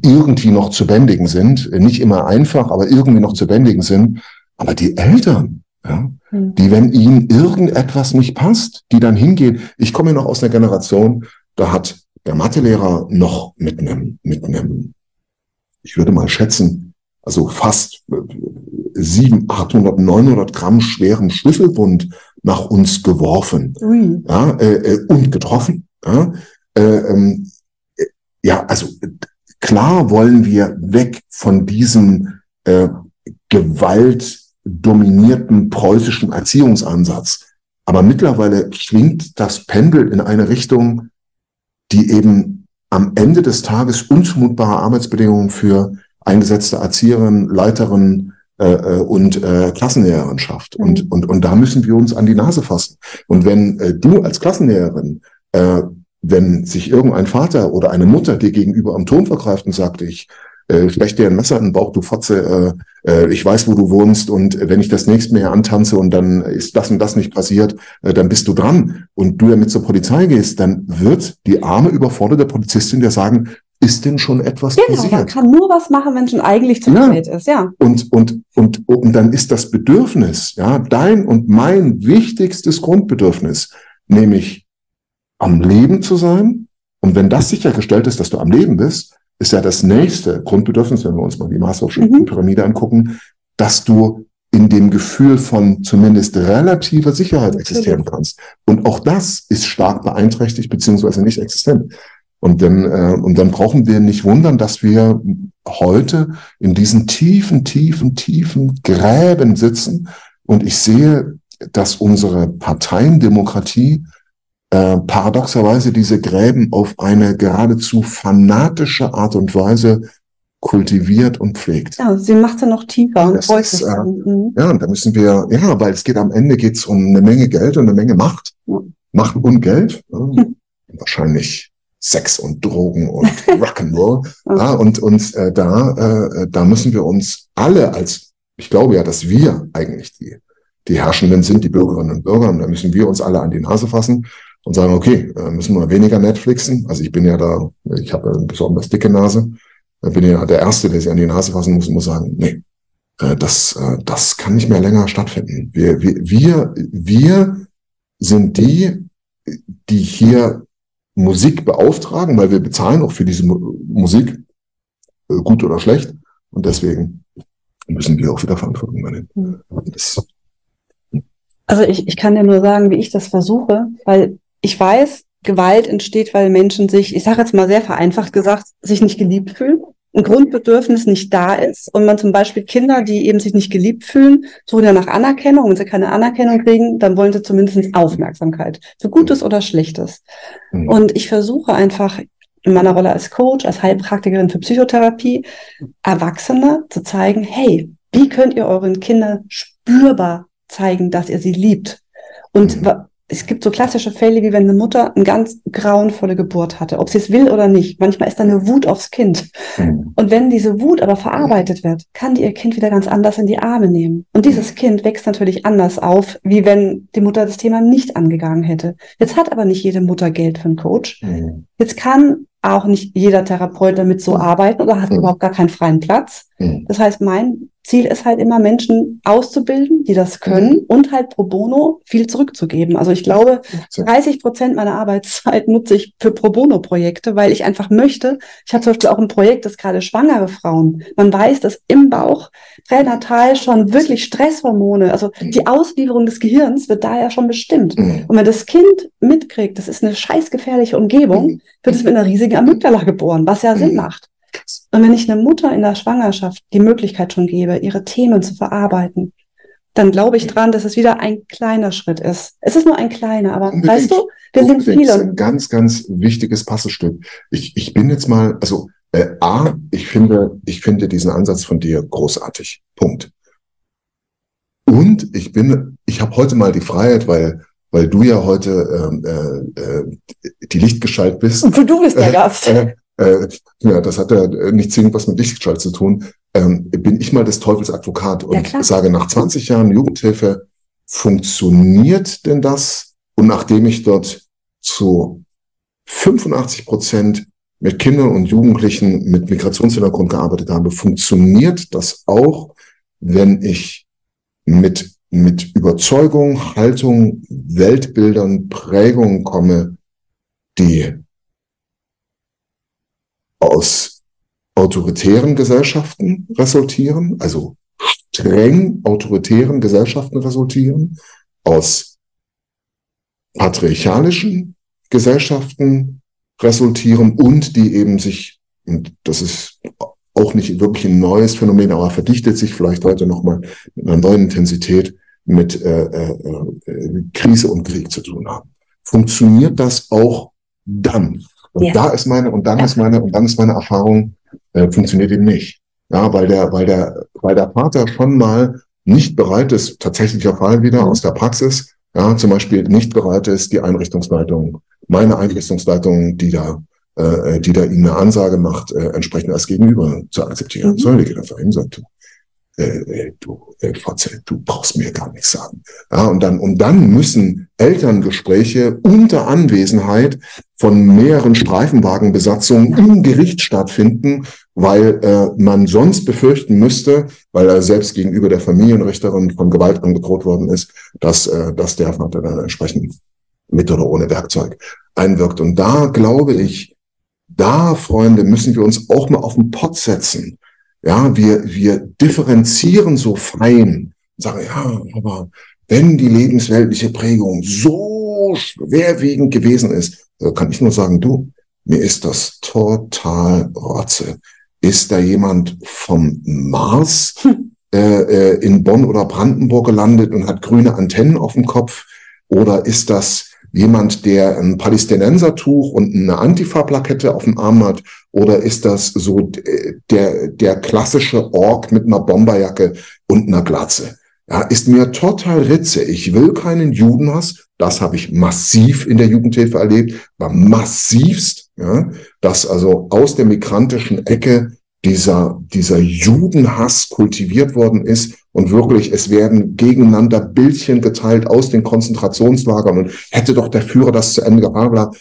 irgendwie noch zu bändigen sind. Nicht immer einfach, aber irgendwie noch zu bändigen sind. Aber die Eltern, ja, hm. die, wenn ihnen irgendetwas nicht passt, die dann hingehen. Ich komme ja noch aus einer Generation, da hat der Mathelehrer noch mit einem, mit einem, ich würde mal schätzen, also fast 7, 800, 900 Gramm schweren Schlüsselbund nach uns geworfen mhm. ja, äh, äh, und getroffen. Ja, äh, ähm, ja, also klar wollen wir weg von diesem äh, Gewalt dominierten preußischen Erziehungsansatz. Aber mittlerweile schwingt das Pendel in eine Richtung, die eben am Ende des Tages unzumutbare Arbeitsbedingungen für eingesetzte Erzieherinnen, Leiterinnen äh, äh und äh, Klassenlehrerin schafft. Mhm. Und, und, und da müssen wir uns an die Nase fassen. Und wenn äh, du als Klassenlehrerin äh, wenn sich irgendein Vater oder eine Mutter dir gegenüber am Ton vergreift und sagt, ich äh, stech dir ein Messer in den Bauch, du Fotze, äh, äh, ich weiß, wo du wohnst und wenn ich das nächste Mal antanze und dann ist das und das nicht passiert, äh, dann bist du dran und du damit zur Polizei gehst, dann wird die arme, überforderte Polizistin dir sagen, ist denn schon etwas genau, passiert? Man kann nur was machen, wenn schon eigentlich zu spät ist, ja. Und, und, und, und dann ist das Bedürfnis, ja, dein und mein wichtigstes Grundbedürfnis, nämlich am Leben zu sein. Und wenn das sichergestellt ist, dass du am Leben bist, ist ja das nächste Grundbedürfnis, wenn wir uns mal die Maslow'sche mhm. Pyramide angucken, dass du in dem Gefühl von zumindest relativer Sicherheit existieren kannst. Und auch das ist stark beeinträchtigt beziehungsweise nicht existent. Und dann, äh, und dann brauchen wir nicht wundern, dass wir heute in diesen tiefen, tiefen, tiefen Gräben sitzen. Und ich sehe, dass unsere Parteiendemokratie äh, paradoxerweise diese Gräben auf eine geradezu fanatische Art und Weise kultiviert und pflegt. Ja, sie macht ja noch tiefer und freut. Äh, mhm. Ja, und da müssen wir, ja, weil es geht am Ende geht's um eine Menge Geld und eine Menge Macht. Ja. Macht und Geld. Hm. Wahrscheinlich Sex und Drogen und Rock'n'Roll. ja, und und äh, da, äh, da müssen wir uns alle als, ich glaube ja, dass wir eigentlich die, die Herrschenden sind, die Bürgerinnen und Bürger, und da müssen wir uns alle an die Nase fassen und sagen, okay, äh, müssen wir weniger Netflixen. Also ich bin ja da, ich habe eine besonders dicke Nase. Da bin ja der Erste, der sich an die Nase fassen muss und muss sagen, nee, äh, das, äh, das kann nicht mehr länger stattfinden. Wir, wir, wir, wir sind die, die hier Musik beauftragen, weil wir bezahlen auch für diese Musik, gut oder schlecht. Und deswegen müssen wir auch wieder Verantwortung übernehmen. Mhm. also ich, ich kann dir nur sagen, wie ich das versuche, weil ich weiß, Gewalt entsteht, weil Menschen sich, ich sage jetzt mal sehr vereinfacht gesagt, sich nicht geliebt fühlen ein Grundbedürfnis nicht da ist und man zum Beispiel Kinder, die eben sich nicht geliebt fühlen, suchen ja nach Anerkennung. Wenn sie keine Anerkennung kriegen, dann wollen sie zumindest Aufmerksamkeit für Gutes oder Schlechtes. Mhm. Und ich versuche einfach in meiner Rolle als Coach, als Heilpraktikerin für Psychotherapie, Erwachsene zu zeigen, hey, wie könnt ihr euren Kindern spürbar zeigen, dass ihr sie liebt? Und mhm es gibt so klassische Fälle, wie wenn eine Mutter eine ganz grauenvolle Geburt hatte, ob sie es will oder nicht. Manchmal ist da eine Wut aufs Kind. Mhm. Und wenn diese Wut aber verarbeitet wird, kann die ihr Kind wieder ganz anders in die Arme nehmen. Und dieses Kind wächst natürlich anders auf, wie wenn die Mutter das Thema nicht angegangen hätte. Jetzt hat aber nicht jede Mutter Geld für einen Coach. Mhm. Jetzt kann auch nicht jeder Therapeut damit so mhm. arbeiten oder hat mhm. überhaupt gar keinen freien Platz. Mhm. Das heißt, mein Ziel ist halt immer, Menschen auszubilden, die das können mhm. und halt pro bono viel zurückzugeben. Also ich glaube, 30 Prozent meiner Arbeitszeit nutze ich für pro bono Projekte, weil ich einfach möchte. Ich habe zum Beispiel auch ein Projekt, das gerade schwangere Frauen. Man weiß, dass im Bauch pränatal schon wirklich Stresshormone, also mhm. die Auslieferung des Gehirns wird da ja schon bestimmt. Mhm. Und wenn das Kind mitkriegt, das ist eine scheißgefährliche Umgebung, wird es mit einer riesigen Amygdala geboren, was ja Sinn macht. Und wenn ich einer Mutter in der Schwangerschaft die Möglichkeit schon gebe, ihre Themen zu verarbeiten, dann glaube ich dran, dass es wieder ein kleiner Schritt ist. Es ist nur ein kleiner, aber Unbedingt. weißt du, wir sind viele. Das ist ein ganz, ganz wichtiges Puzzlestück. Ich, ich bin jetzt mal, also äh, A, ich finde, ich finde diesen Ansatz von dir großartig. Punkt. Und ich bin, ich habe heute mal die Freiheit, weil weil du ja heute ähm, äh, äh, die Lichtgestalt bist. Und du bist der Gast. Äh, äh, ja, das hat ja nicht zwingend was mit Lichtgestalt zu tun, ähm, bin ich mal des Teufels Advokat und ja, sage, nach 20 Jahren Jugendhilfe, funktioniert denn das? Und nachdem ich dort zu 85 Prozent mit Kindern und Jugendlichen mit Migrationshintergrund gearbeitet habe, funktioniert das auch, wenn ich mit, mit Überzeugung, Haltung, Weltbildern, Prägungen komme, die aus autoritären Gesellschaften resultieren, also streng autoritären Gesellschaften resultieren, aus patriarchalischen Gesellschaften resultieren und die eben sich, und das ist auch nicht wirklich ein neues Phänomen, aber verdichtet sich vielleicht heute nochmal mit einer neuen Intensität mit äh, äh, äh, Krise und Krieg zu tun haben. Funktioniert das auch dann? Und ja. da ist meine, und dann ja. ist meine, und dann ist meine Erfahrung, äh, funktioniert eben nicht. Ja, weil der, weil der, weil der Vater schon mal nicht bereit ist, tatsächlicher Fall wieder aus der Praxis, ja, zum Beispiel nicht bereit ist, die Einrichtungsleitung, meine Einrichtungsleitung, die da, äh, die da ihnen eine Ansage macht, äh, entsprechend als Gegenüber zu akzeptieren. Mhm. Soll ich einfach hin, sagt, äh, äh, du, äh, du brauchst mir gar nichts sagen. Ja, und dann, und dann müssen Elterngespräche unter Anwesenheit von mehreren Streifenwagenbesatzungen im Gericht stattfinden, weil äh, man sonst befürchten müsste, weil er selbst gegenüber der Familienrichterin von Gewalt angedroht worden ist, dass, äh, dass der Vater dann entsprechend mit oder ohne Werkzeug einwirkt. Und da glaube ich, da, Freunde, müssen wir uns auch mal auf den Pott setzen. Ja, wir, wir differenzieren so fein, sagen, ja, aber wenn die lebensweltliche Prägung so schwerwiegend gewesen ist, kann ich nur sagen, du, mir ist das total Rotze. Ist da jemand vom Mars äh, äh, in Bonn oder Brandenburg gelandet und hat grüne Antennen auf dem Kopf? Oder ist das jemand, der ein Palästinensertuch und eine Antifa-Plakette auf dem Arm hat? Oder ist das so der, der klassische Ork mit einer Bomberjacke und einer Glatze? Ja, ist mir total Ritze. Ich will keinen Judenhass. Das habe ich massiv in der Jugendhilfe erlebt, war massivst, ja, dass also aus der migrantischen Ecke dieser, dieser Judenhass kultiviert worden ist und wirklich, es werden gegeneinander Bildchen geteilt aus den Konzentrationslagern und hätte doch der Führer das zu Ende gebracht.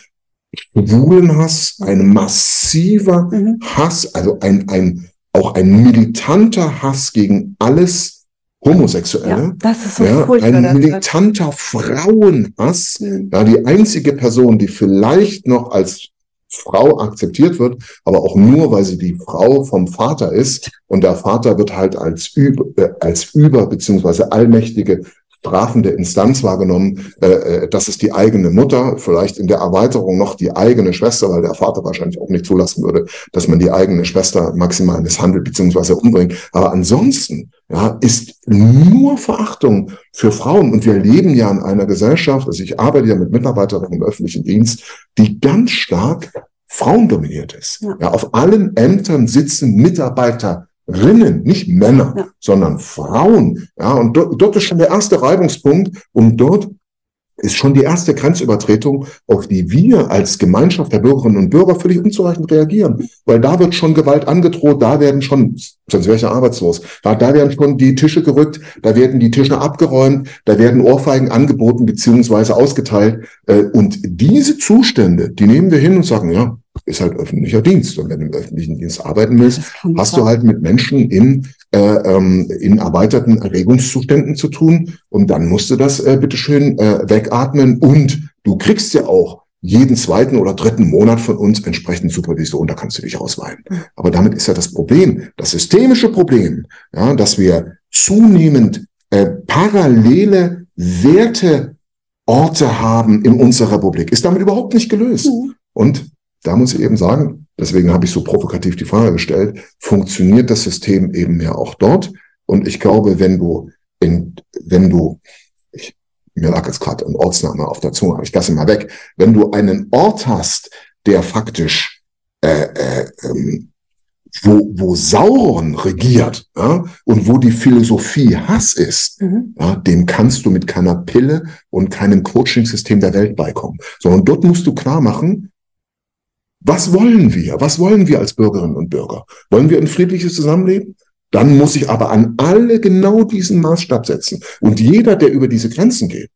Schwulenhass, ein massiver mhm. Hass, also ein, ein, auch ein militanter Hass gegen alles Homosexuelle. Ja, das ist so ja, ein militanter Frauenhass. Mhm. Ja, die einzige Person, die vielleicht noch als Frau akzeptiert wird, aber auch nur, weil sie die Frau vom Vater ist und der Vater wird halt als über, äh, als über beziehungsweise allmächtige strafende Instanz wahrgenommen, äh, äh, das ist die eigene Mutter, vielleicht in der Erweiterung noch die eigene Schwester, weil der Vater wahrscheinlich auch nicht zulassen würde, dass man die eigene Schwester maximal misshandelt beziehungsweise umbringt. Aber ansonsten ja, ist nur Verachtung für Frauen. Und wir leben ja in einer Gesellschaft, also ich arbeite ja mit Mitarbeiterinnen im öffentlichen Dienst, die ganz stark frauendominiert ist. Ja. ja auf allen Ämtern sitzen Mitarbeiter Rinnen, nicht Männer, ja. sondern Frauen. Ja, und dort, dort ist schon der erste Reibungspunkt und dort ist schon die erste Grenzübertretung, auf die wir als Gemeinschaft der Bürgerinnen und Bürger völlig unzureichend reagieren. Weil da wird schon Gewalt angedroht, da werden schon, sonst wäre ich ja arbeitslos, da, da werden schon die Tische gerückt, da werden die Tische abgeräumt, da werden Ohrfeigen angeboten beziehungsweise ausgeteilt. Äh, und diese Zustände, die nehmen wir hin und sagen, ja, ist halt öffentlicher Dienst. Und wenn du im öffentlichen Dienst arbeiten willst, hast du halt mit Menschen in, äh, ähm, in erweiterten Erregungszuständen zu tun. Und dann musst du das äh, bitteschön äh, wegatmen. Und du kriegst ja auch jeden zweiten oder dritten Monat von uns entsprechend Supervision, da kannst du dich ausweinen. Aber damit ist ja das Problem, das systemische Problem, ja, dass wir zunehmend äh, parallele Werteorte haben in unserer Republik, ist damit überhaupt nicht gelöst. Mhm. Und da muss ich eben sagen, deswegen habe ich so provokativ die Frage gestellt, funktioniert das System eben mehr auch dort? Und ich glaube, wenn du in, wenn du, ich, mir lag jetzt gerade ein Ortsname auf der Zunge, aber ich lasse ihn mal weg, wenn du einen Ort hast, der faktisch äh, äh, ähm, wo, wo Sauron regiert ja, und wo die Philosophie Hass ist, mhm. ja, dem kannst du mit keiner Pille und keinem Coachingsystem der Welt beikommen. Sondern dort musst du klar machen, was wollen wir? Was wollen wir als Bürgerinnen und Bürger? Wollen wir ein friedliches Zusammenleben? Dann muss ich aber an alle genau diesen Maßstab setzen. Und jeder, der über diese Grenzen geht,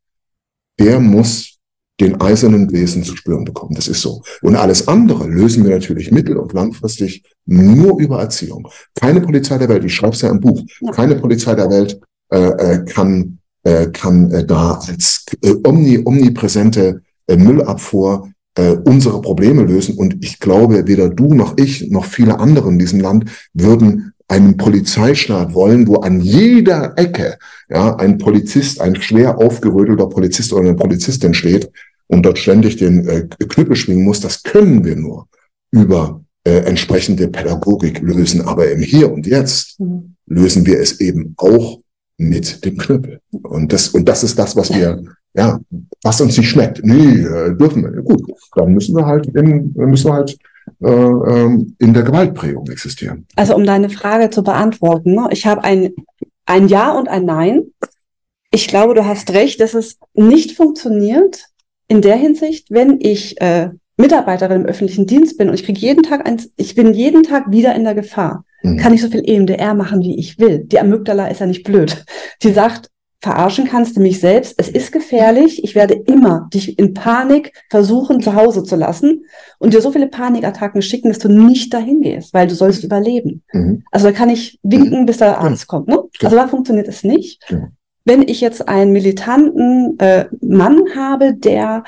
der muss den eisernen Wesen zu spüren bekommen. Das ist so. Und alles andere lösen wir natürlich mittel- und langfristig nur über Erziehung. Keine Polizei der Welt, ich schreibe es ja im Buch, keine Polizei der Welt äh, äh, kann, äh, kann äh, da als äh, omni, omnipräsente äh, Müllabfuhr äh, unsere Probleme lösen. Und ich glaube, weder du noch ich noch viele andere in diesem Land würden einen Polizeistaat wollen, wo an jeder Ecke ja ein Polizist, ein schwer aufgerödelter Polizist oder eine Polizistin steht und dort ständig den äh, Knüppel schwingen muss. Das können wir nur über äh, entsprechende Pädagogik lösen. Aber im Hier und Jetzt mhm. lösen wir es eben auch mit dem Knüppel. Und das, und das ist das, was wir ja, was uns nicht schmeckt. Nee, äh, dürfen wir. Gut, dann müssen wir halt in, müssen wir halt äh, ähm, in der Gewaltprägung existieren. Also um deine Frage zu beantworten, ne? ich habe ein, ein Ja und ein Nein. Ich glaube, du hast recht, dass es nicht funktioniert in der Hinsicht, wenn ich äh, Mitarbeiterin im öffentlichen Dienst bin und ich kriege jeden Tag eins, ich bin jeden Tag wieder in der Gefahr. Mhm. Kann ich so viel EMDR machen, wie ich will. Die Amygdala ist ja nicht blöd. Die sagt, verarschen kannst du mich selbst. Es ist gefährlich. Ich werde immer dich in Panik versuchen, zu Hause zu lassen und dir so viele Panikattacken schicken, dass du nicht dahin gehst, weil du sollst überleben. Mhm. Also da kann ich winken, bis der Arzt ja. kommt. Ne? Also da funktioniert es nicht. Ja. Wenn ich jetzt einen militanten äh, Mann habe, der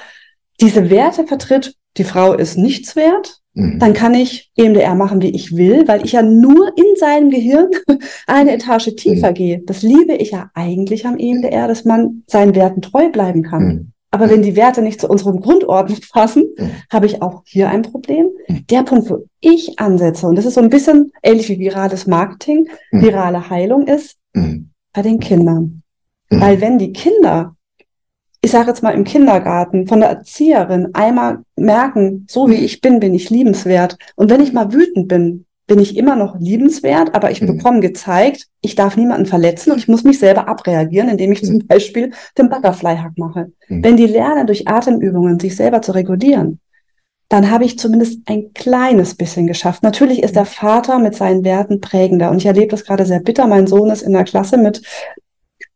diese Werte vertritt, die Frau ist nichts wert, mhm. dann kann ich EMDR machen, wie ich will, weil ich ja nur in seinem Gehirn eine Etage tiefer mhm. gehe. Das liebe ich ja eigentlich am EMDR, dass man seinen Werten treu bleiben kann. Mhm. Aber wenn die Werte nicht zu unserem Grundordnung passen, mhm. habe ich auch hier ein Problem. Mhm. Der Punkt, wo ich ansetze, und das ist so ein bisschen ähnlich wie virales Marketing, mhm. virale Heilung ist, bei den Kindern. Weil wenn die Kinder ich sage jetzt mal im Kindergarten, von der Erzieherin einmal merken, so wie ich bin, bin ich liebenswert. Und wenn ich mal wütend bin, bin ich immer noch liebenswert, aber ich mhm. bekomme gezeigt, ich darf niemanden verletzen und ich muss mich selber abreagieren, indem ich zum Beispiel den Butterfly-Hack mache. Mhm. Wenn die lernen, durch Atemübungen sich selber zu regulieren, dann habe ich zumindest ein kleines bisschen geschafft. Natürlich ist der Vater mit seinen Werten prägender und ich erlebe das gerade sehr bitter. Mein Sohn ist in der Klasse mit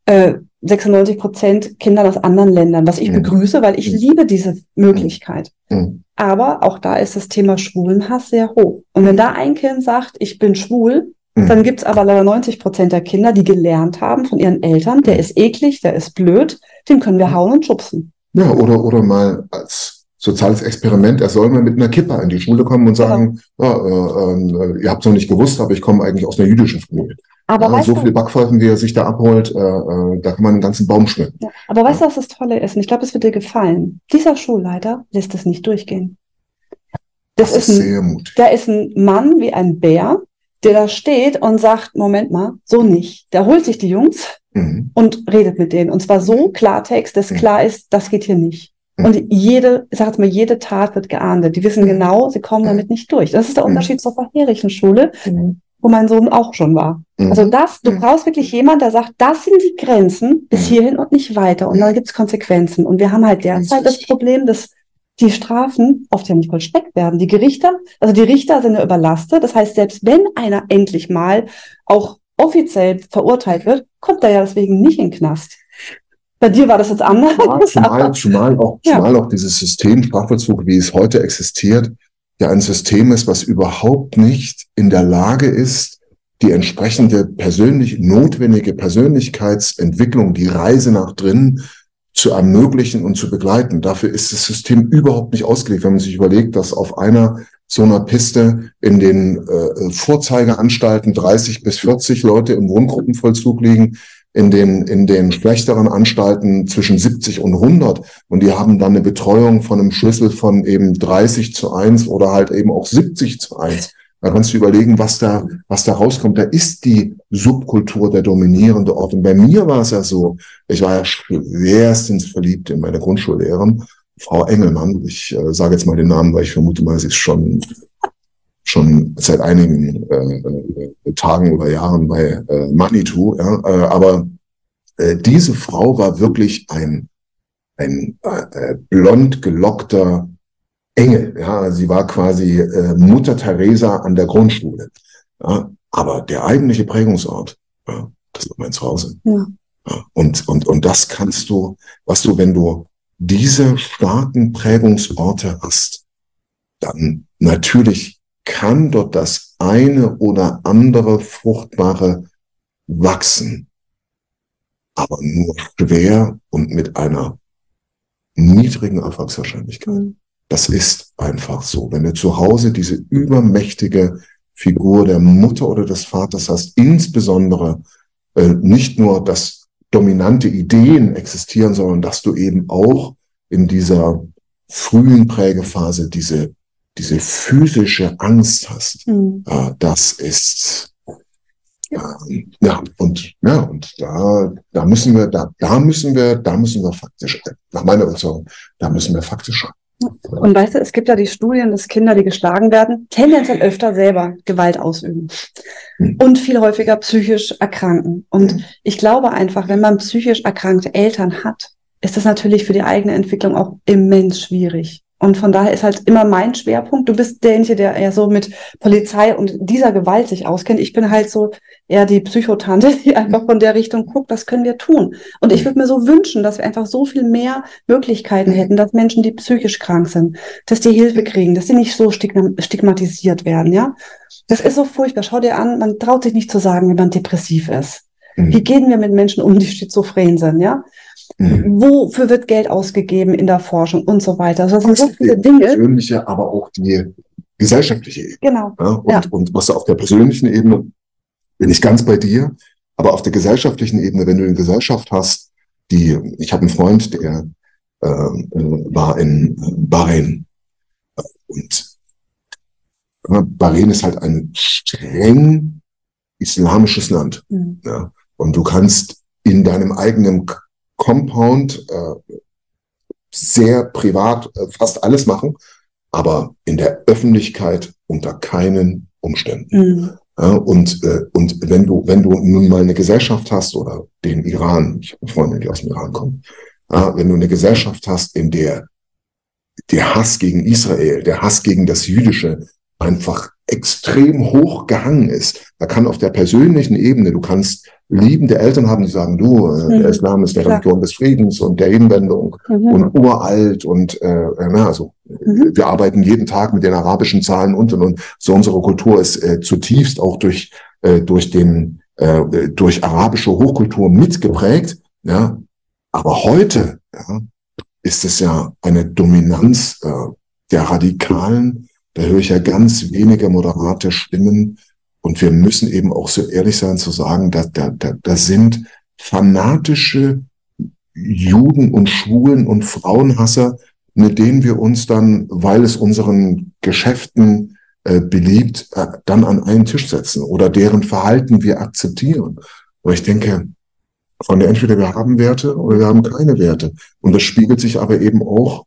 äh, 96 Prozent Kindern aus anderen Ländern, was ich mhm. begrüße, weil ich mhm. liebe diese Möglichkeit. Mhm. Aber auch da ist das Thema Schwulenhass sehr hoch. Und wenn da ein Kind sagt, ich bin schwul, dann gibt's aber leider 90 Prozent der Kinder, die gelernt haben von ihren Eltern, der ist eklig, der ist blöd, den können wir hauen und schubsen. Ja, oder, oder mal als soziales Experiment, er soll mal mit einer Kippa in die Schule kommen und sagen, ja. ja äh, äh, ihr habt es noch nicht gewusst, aber ich komme eigentlich aus einer jüdischen Familie. Aber ja, so viele Backpfeifen, wie er sich da abholt, äh, äh, da kann man einen ganzen Baum schmücken. Ja, aber weißt du, was das Tolle ist? Und ich glaube, es wird dir gefallen. Dieser Schulleiter lässt es nicht durchgehen. Das, das ist, ein, sehr mutig. Da ist ein Mann wie ein Bär, der da steht und sagt, Moment mal, so nicht. Der holt sich die Jungs mhm. und redet mit denen. Und zwar so Klartext, dass mhm. klar ist, das geht hier nicht. Mhm. Und jede, ich sag jetzt mal, jede Tat wird geahndet. Die wissen mhm. genau, sie kommen mhm. damit nicht durch. Das ist der Unterschied zur vorherigen Schule wo mein Sohn auch schon war. Mhm. Also das, du mhm. brauchst wirklich jemand, der sagt, das sind die Grenzen bis mhm. hierhin und nicht weiter. Und dann gibt es Konsequenzen. Und wir haben halt derzeit das Problem, dass die Strafen oft ja nicht vollstreckt werden. Die Gerichter, also die Richter sind ja überlastet. Das heißt, selbst wenn einer endlich mal auch offiziell verurteilt wird, kommt er ja deswegen nicht in den Knast. Bei dir war das jetzt anders. Ja, zumal, zumal, auch, zumal ja. auch dieses System Strafvollzug, wie es heute existiert, ja ein System ist, was überhaupt nicht in der Lage ist, die entsprechende persönlich notwendige Persönlichkeitsentwicklung, die Reise nach drinnen zu ermöglichen und zu begleiten. Dafür ist das System überhaupt nicht ausgelegt. Wenn man sich überlegt, dass auf einer so einer Piste in den äh, Vorzeigeanstalten 30 bis 40 Leute im Wohngruppenvollzug liegen, in den, in den schlechteren Anstalten zwischen 70 und 100 und die haben dann eine Betreuung von einem Schlüssel von eben 30 zu 1 oder halt eben auch 70 zu 1. Da kannst du überlegen, was da, was da rauskommt. Da ist die Subkultur der dominierende Ort. Und bei mir war es ja so, ich war ja schwerstens verliebt in meine Grundschullehrerin, Frau Engelmann. Ich äh, sage jetzt mal den Namen, weil ich vermute mal, sie ist schon schon seit einigen äh, äh, Tagen oder Jahren bei äh, Manitou. Ja? Äh, aber äh, diese Frau war wirklich ein, ein äh, blond gelockter Engel. Ja? Sie war quasi äh, Mutter Teresa an der Grundschule. Ja? Aber der eigentliche Prägungsort, ja, das war mein Zuhause. Ja. Ja? Und, und, und das kannst du, was du, wenn du diese starken Prägungsorte hast, dann natürlich kann dort das eine oder andere Fruchtbare wachsen, aber nur schwer und mit einer niedrigen Erfolgswahrscheinlichkeit. Das ist einfach so. Wenn du zu Hause diese übermächtige Figur der Mutter oder des Vaters hast, insbesondere äh, nicht nur, dass dominante Ideen existieren, sondern dass du eben auch in dieser frühen Prägephase diese diese physische Angst hast, mhm. äh, das ist äh, ja und ja und da da müssen wir da da müssen wir da müssen wir faktisch nach meiner Überzeugung da müssen wir faktisch und weißt du, es gibt ja die Studien, dass Kinder, die geschlagen werden, tendenziell öfter selber Gewalt ausüben mhm. und viel häufiger psychisch erkranken. Und mhm. ich glaube einfach, wenn man psychisch erkrankte Eltern hat, ist das natürlich für die eigene Entwicklung auch immens schwierig. Und von daher ist halt immer mein Schwerpunkt. Du bist derjenige, der eher so mit Polizei und dieser Gewalt sich auskennt. Ich bin halt so eher die Psychotante, die einfach von der Richtung guckt, was können wir tun? Und ich würde mir so wünschen, dass wir einfach so viel mehr Möglichkeiten hätten, dass Menschen, die psychisch krank sind, dass die Hilfe kriegen, dass sie nicht so stigmatisiert werden, ja? Das ist so furchtbar. Schau dir an, man traut sich nicht zu sagen, wenn man depressiv ist. Mhm. Wie gehen wir mit Menschen um, die schizophren sind, ja? Mhm. Wofür wird Geld ausgegeben in der Forschung und so weiter? Also das sind so viele Dinge. Persönliche, aber auch die, gesellschaftliche Ebene. Genau. Ja, und, ja. und was auf der persönlichen Ebene bin ich ganz bei dir, aber auf der gesellschaftlichen Ebene, wenn du eine Gesellschaft hast, die, ich habe einen Freund, der äh, äh war in Bahrain und Bahrain ist halt ein streng islamisches Land. Mhm. Ja. Und du kannst in deinem eigenen Compound äh, sehr privat äh, fast alles machen, aber in der Öffentlichkeit unter keinen Umständen. Mhm. Ja, und, äh, und wenn du, wenn du nun mal eine Gesellschaft hast oder den Iran, ich habe Freunde, die aus dem Iran kommen, ja, wenn du eine Gesellschaft hast, in der der Hass gegen Israel, der Hass gegen das Jüdische einfach extrem hoch gehangen ist. Da kann auf der persönlichen Ebene, du kannst liebende Eltern haben, die sagen, du, äh, mhm. der Islam ist der Religion des Friedens und der Hinwendung mhm. und uralt und äh, na, also mhm. wir arbeiten jeden Tag mit den arabischen Zahlen und und und. So unsere Kultur ist äh, zutiefst auch durch äh, durch den äh, durch arabische Hochkultur mitgeprägt. Ja, aber heute ja, ist es ja eine Dominanz äh, der Radikalen da höre ich ja ganz wenige moderate Stimmen. Und wir müssen eben auch so ehrlich sein zu sagen, dass da, da, da sind fanatische Juden und Schwulen und Frauenhasser, mit denen wir uns dann, weil es unseren Geschäften äh, beliebt, äh, dann an einen Tisch setzen oder deren Verhalten wir akzeptieren. Aber ich denke, von der entweder wir haben Werte oder wir haben keine Werte. Und das spiegelt sich aber eben auch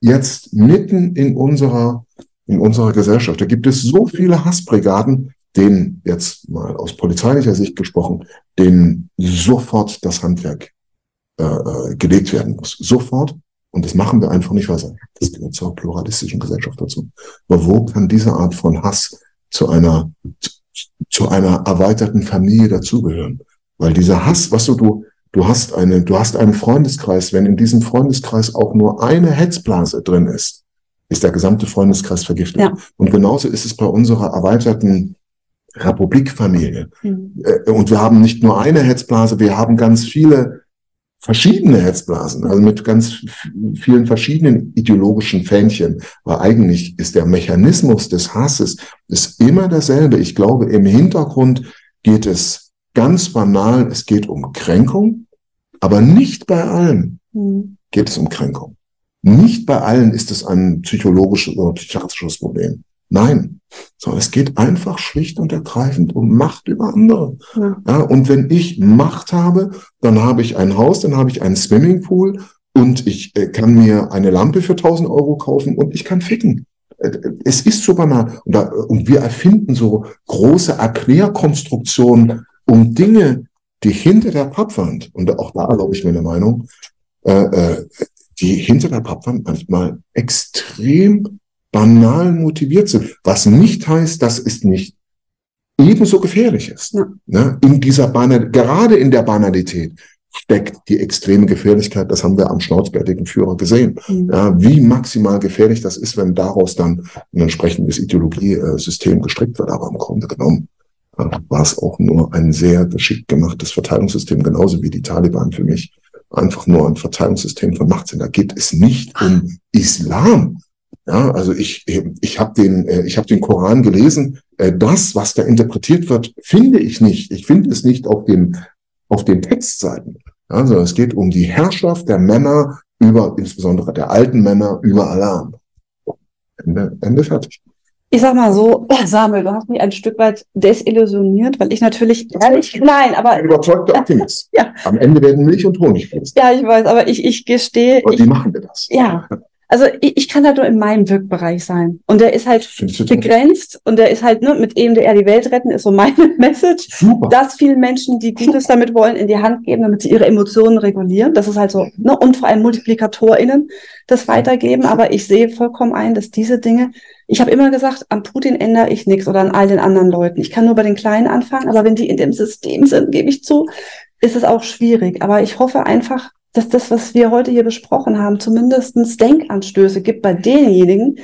jetzt mitten in unserer in unserer Gesellschaft. Da gibt es so viele Hassbrigaden, denen jetzt mal aus polizeilicher Sicht gesprochen, denen sofort das Handwerk äh, äh gelegt werden muss. Sofort. Und das machen wir einfach nicht, weil das gehört zur pluralistischen Gesellschaft dazu. Aber wo kann diese Art von Hass zu einer, zu einer erweiterten Familie dazugehören? Weil dieser Hass, was du, du, du hast eine, du hast einen Freundeskreis, wenn in diesem Freundeskreis auch nur eine Hetzblase drin ist, ist der gesamte Freundeskreis vergiftet. Ja. Und genauso ist es bei unserer erweiterten Republikfamilie. Mhm. Und wir haben nicht nur eine Hetzblase, wir haben ganz viele verschiedene Hetzblasen, also mit ganz vielen verschiedenen ideologischen Fähnchen. Aber eigentlich ist der Mechanismus des Hasses ist immer derselbe. Ich glaube, im Hintergrund geht es ganz banal, es geht um Kränkung, aber nicht bei allen mhm. geht es um Kränkung. Nicht bei allen ist es ein psychologisches oder psychiatrisches Problem. Nein, so es geht einfach schlicht und ergreifend um Macht über andere. Ja. ja. und wenn ich Macht habe, dann habe ich ein Haus, dann habe ich einen Swimmingpool und ich äh, kann mir eine Lampe für 1000 Euro kaufen und ich kann ficken. Äh, es ist so banal. Und, da, und wir erfinden so große Erklärkonstruktionen um Dinge, die hinter der Pappwand, und auch da glaube ich mir eine Meinung, äh, äh, die hinter der Pappwand manchmal extrem banal motiviert sind. Was nicht heißt, dass es nicht ebenso gefährlich ist. Ja. Ne? In dieser Banal, gerade in der Banalität steckt die extreme Gefährlichkeit. Das haben wir am schnauzbärtigen Führer gesehen. Mhm. Ja, wie maximal gefährlich das ist, wenn daraus dann ein entsprechendes Ideologiesystem gestrickt wird. Aber im Grunde genommen äh, war es auch nur ein sehr geschickt gemachtes Verteilungssystem, genauso wie die Taliban für mich einfach nur ein Verteilungssystem von Macht sind. Da geht es nicht um Islam. Ja, also ich, ich habe den, äh, ich habe den Koran gelesen. Äh, das, was da interpretiert wird, finde ich nicht. Ich finde es nicht auf den, auf den Textseiten. Also es geht um die Herrschaft der Männer über, insbesondere der alten Männer über Alarm. Ende, Ende fertig ich sag mal so, Samuel, du hast mich ein Stück weit desillusioniert, weil ich natürlich ehrlich, nein, aber. Ein überzeugter Optimist. ja. Am Ende werden Milch und Honig fließen. Ja, ich weiß, aber ich, ich gestehe. Und wie machen wir das? Ja. Also ich, ich kann halt nur in meinem Wirkbereich sein. Und der ist halt begrenzt und der ist halt, ne, mit EMDR die Welt retten, ist so meine Message. Super. Dass vielen Menschen, die Gutes damit wollen, in die Hand geben, damit sie ihre Emotionen regulieren. Das ist halt so, ne, und vor allem MultiplikatorInnen das weitergeben. Aber ich sehe vollkommen ein, dass diese Dinge, ich habe immer gesagt, an Putin ändere ich nichts oder an all den anderen Leuten. Ich kann nur bei den Kleinen anfangen, aber wenn die in dem System sind, gebe ich zu, ist es auch schwierig. Aber ich hoffe einfach, dass das, was wir heute hier besprochen haben, zumindestens Denkanstöße gibt bei denjenigen,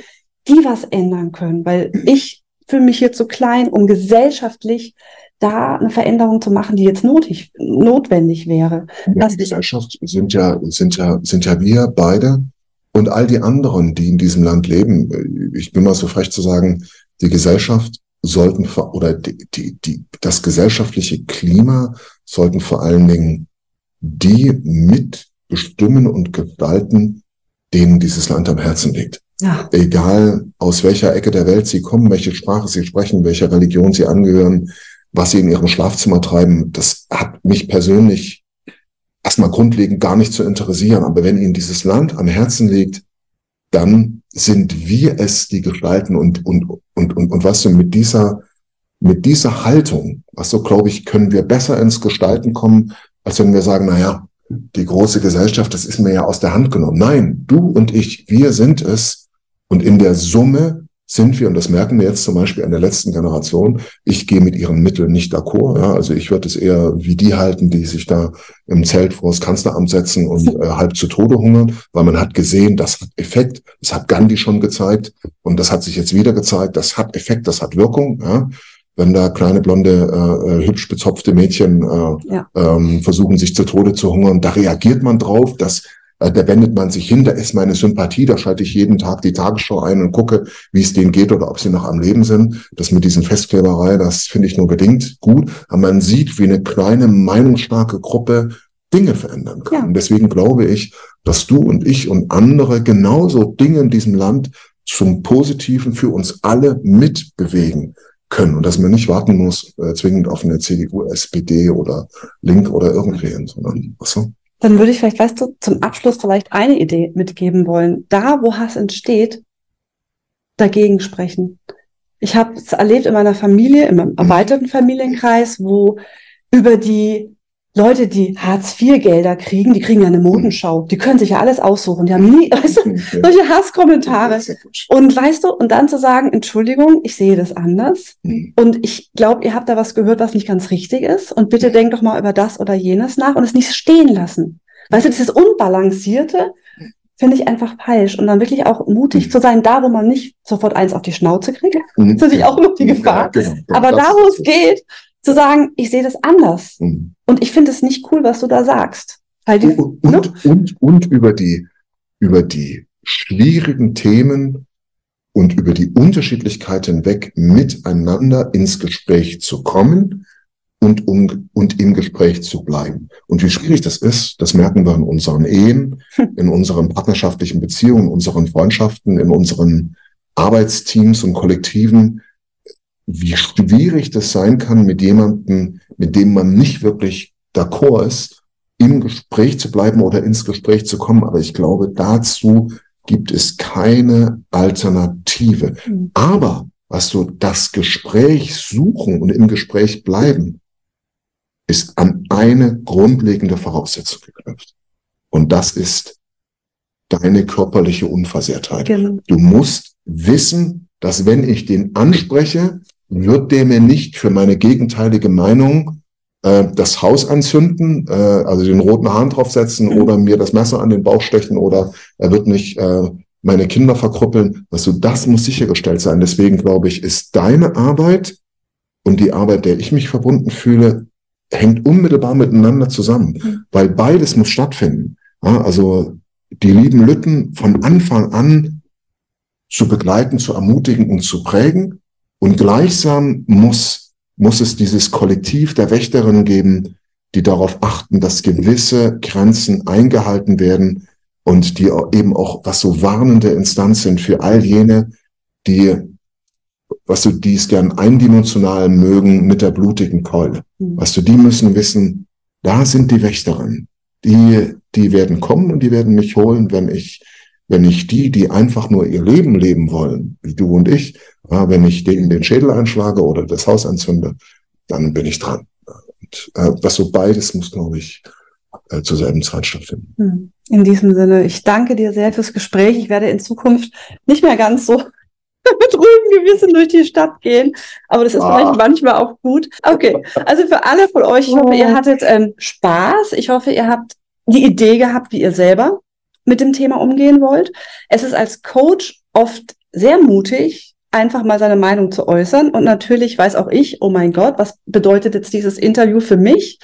die was ändern können. Weil ich fühle mich hier zu klein, um gesellschaftlich da eine Veränderung zu machen, die jetzt notig, notwendig wäre. In der Gesellschaft sind ja, sind ja, sind ja wir beide und all die anderen, die in diesem Land leben, ich bin mal so frech zu sagen, die Gesellschaft sollten oder die, die, die, das gesellschaftliche Klima sollten vor allen Dingen die mitbestimmen und gestalten, denen dieses Land am Herzen liegt. Ja. Egal aus welcher Ecke der Welt sie kommen, welche Sprache sie sprechen, welcher Religion sie angehören, was sie in ihrem Schlafzimmer treiben, das hat mich persönlich erstmal grundlegend gar nicht zu interessieren. Aber wenn ihnen dieses Land am Herzen liegt, dann sind wir es, die gestalten und, und, und, und, und was du mit dieser, mit dieser Haltung, was so glaube ich, können wir besser ins Gestalten kommen, als wenn wir sagen, na ja, die große Gesellschaft, das ist mir ja aus der Hand genommen. Nein, du und ich, wir sind es. Und in der Summe sind wir, und das merken wir jetzt zum Beispiel an der letzten Generation, ich gehe mit ihren Mitteln nicht d'accord. Ja, also ich würde es eher wie die halten, die sich da im Zelt vor das Kanzleramt setzen und äh, halb zu Tode hungern, weil man hat gesehen, das hat Effekt, das hat Gandhi schon gezeigt und das hat sich jetzt wieder gezeigt, das hat Effekt, das hat Wirkung. Ja. Wenn da kleine blonde, äh, äh hübsch bezopfte Mädchen äh, ja. ähm, versuchen, sich zu Tode zu hungern, da reagiert man drauf, dass äh, da wendet man sich hin, da ist meine Sympathie, da schalte ich jeden Tag die Tagesschau ein und gucke, wie es denen geht oder ob sie noch am Leben sind. Das mit diesen Festkleberei, das finde ich nur bedingt gut. Aber man sieht, wie eine kleine, meinungsstarke Gruppe Dinge verändern kann. Ja. Und deswegen glaube ich, dass du und ich und andere genauso Dinge in diesem Land zum Positiven für uns alle mitbewegen können und dass man nicht warten muss, äh, zwingend auf eine CDU, SPD oder Link oder irgendwen, sondern was so. Dann würde ich vielleicht, weißt du, zum Abschluss vielleicht eine Idee mitgeben wollen. Da, wo Hass entsteht, dagegen sprechen. Ich habe es erlebt in meiner Familie, in meinem erweiterten Familienkreis, wo über die Leute, die Hartz-IV-Gelder kriegen, die kriegen ja eine Modenschau. Die können sich ja alles aussuchen. Die haben nie, weißt du, solche Hasskommentare. Und weißt du, und dann zu sagen, Entschuldigung, ich sehe das anders. Mhm. Und ich glaube, ihr habt da was gehört, was nicht ganz richtig ist. Und bitte denkt doch mal über das oder jenes nach und es nicht stehen lassen. Weißt du, dieses Unbalancierte finde ich einfach falsch. Und dann wirklich auch mutig mhm. zu sein, da wo man nicht sofort eins auf die Schnauze kriegt. Mhm. Das ist natürlich auch immer die Gefahr. Ja, genau. Aber da, wo es geht, zu sagen, ich sehe das anders. Mhm. Und ich finde es nicht cool, was du da sagst. Weil die, und, ne? und, und, und über die, über die schwierigen Themen und über die Unterschiedlichkeit hinweg miteinander ins Gespräch zu kommen und, um, und im Gespräch zu bleiben. Und wie schwierig das ist, das merken wir in unseren Ehen, in unseren partnerschaftlichen Beziehungen, in unseren Freundschaften, in unseren Arbeitsteams und Kollektiven, wie schwierig das sein kann, mit jemandem, mit dem man nicht wirklich d'accord ist, im Gespräch zu bleiben oder ins Gespräch zu kommen. Aber ich glaube, dazu gibt es keine Alternative. Mhm. Aber was du das Gespräch suchen und im Gespräch bleiben, ist an eine grundlegende Voraussetzung geknüpft. Und das ist deine körperliche Unversehrtheit. Genau. Du musst wissen, dass wenn ich den anspreche, wird der mir nicht für meine gegenteilige Meinung äh, das Haus anzünden, äh, also den roten Hahn draufsetzen mhm. oder mir das Messer an den Bauch stechen oder er wird nicht äh, meine Kinder verkrüppeln. Also das muss sichergestellt sein. Deswegen glaube ich, ist deine Arbeit und die Arbeit, der ich mich verbunden fühle, hängt unmittelbar miteinander zusammen, mhm. weil beides muss stattfinden. Ja, also die lieben Lütten von Anfang an zu begleiten, zu ermutigen und zu prägen und gleichsam muss, muss es dieses Kollektiv der Wächterinnen geben, die darauf achten, dass gewisse Grenzen eingehalten werden und die eben auch was so warnende Instanz sind für all jene, die, was du, die es gern eindimensional mögen mit der blutigen Keule. Mhm. Was du, die müssen wissen, da sind die Wächterinnen. Die, die werden kommen und die werden mich holen, wenn ich wenn ich die, die einfach nur ihr Leben leben wollen, wie du und ich, ja, wenn ich denen den Schädel einschlage oder das Haus anzünde, dann bin ich dran. Und äh, was so beides muss, glaube ich, äh, zur selben Zeit stattfinden. Hm. In diesem Sinne, ich danke dir sehr fürs Gespräch. Ich werde in Zukunft nicht mehr ganz so mit ruhigem Gewissen durch die Stadt gehen. Aber das ist ah. vielleicht manchmal auch gut. Okay, also für alle von euch, ich hoffe, ihr hattet ähm, Spaß. Ich hoffe, ihr habt die Idee gehabt, wie ihr selber mit dem Thema umgehen wollt. Es ist als Coach oft sehr mutig, einfach mal seine Meinung zu äußern. Und natürlich weiß auch ich, oh mein Gott, was bedeutet jetzt dieses Interview für mich?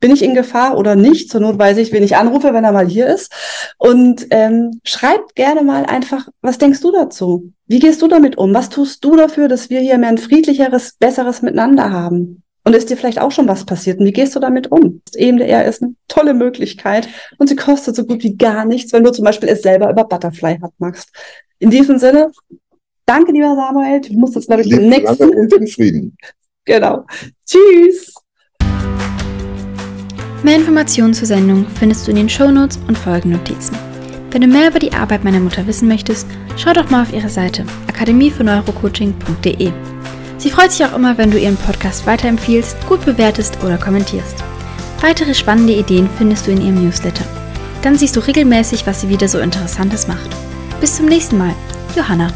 bin ich in Gefahr oder nicht? Zur Not weiß ich, wen ich anrufe, wenn er mal hier ist. Und ähm, schreibt gerne mal einfach, was denkst du dazu? Wie gehst du damit um? Was tust du dafür, dass wir hier mehr ein friedlicheres, besseres Miteinander haben? Und ist dir vielleicht auch schon was passiert? Und wie gehst du damit um? EMDR ist eine tolle Möglichkeit und sie kostet so gut wie gar nichts, wenn du zum Beispiel es selber über Butterfly hat magst. In diesem Sinne, danke, lieber Samuel. Du musst jetzt, glaube ich, den nächsten. Und in Frieden. Genau. Tschüss. Mehr Informationen zur Sendung findest du in den Shownotes und Folgennotizen. Wenn du mehr über die Arbeit meiner Mutter wissen möchtest, schau doch mal auf ihre Seite akademiefürs-neurocoaching.de. Sie freut sich auch immer, wenn du ihren Podcast weiterempfiehlst, gut bewertest oder kommentierst. Weitere spannende Ideen findest du in ihrem Newsletter. Dann siehst du regelmäßig, was sie wieder so Interessantes macht. Bis zum nächsten Mal. Johanna.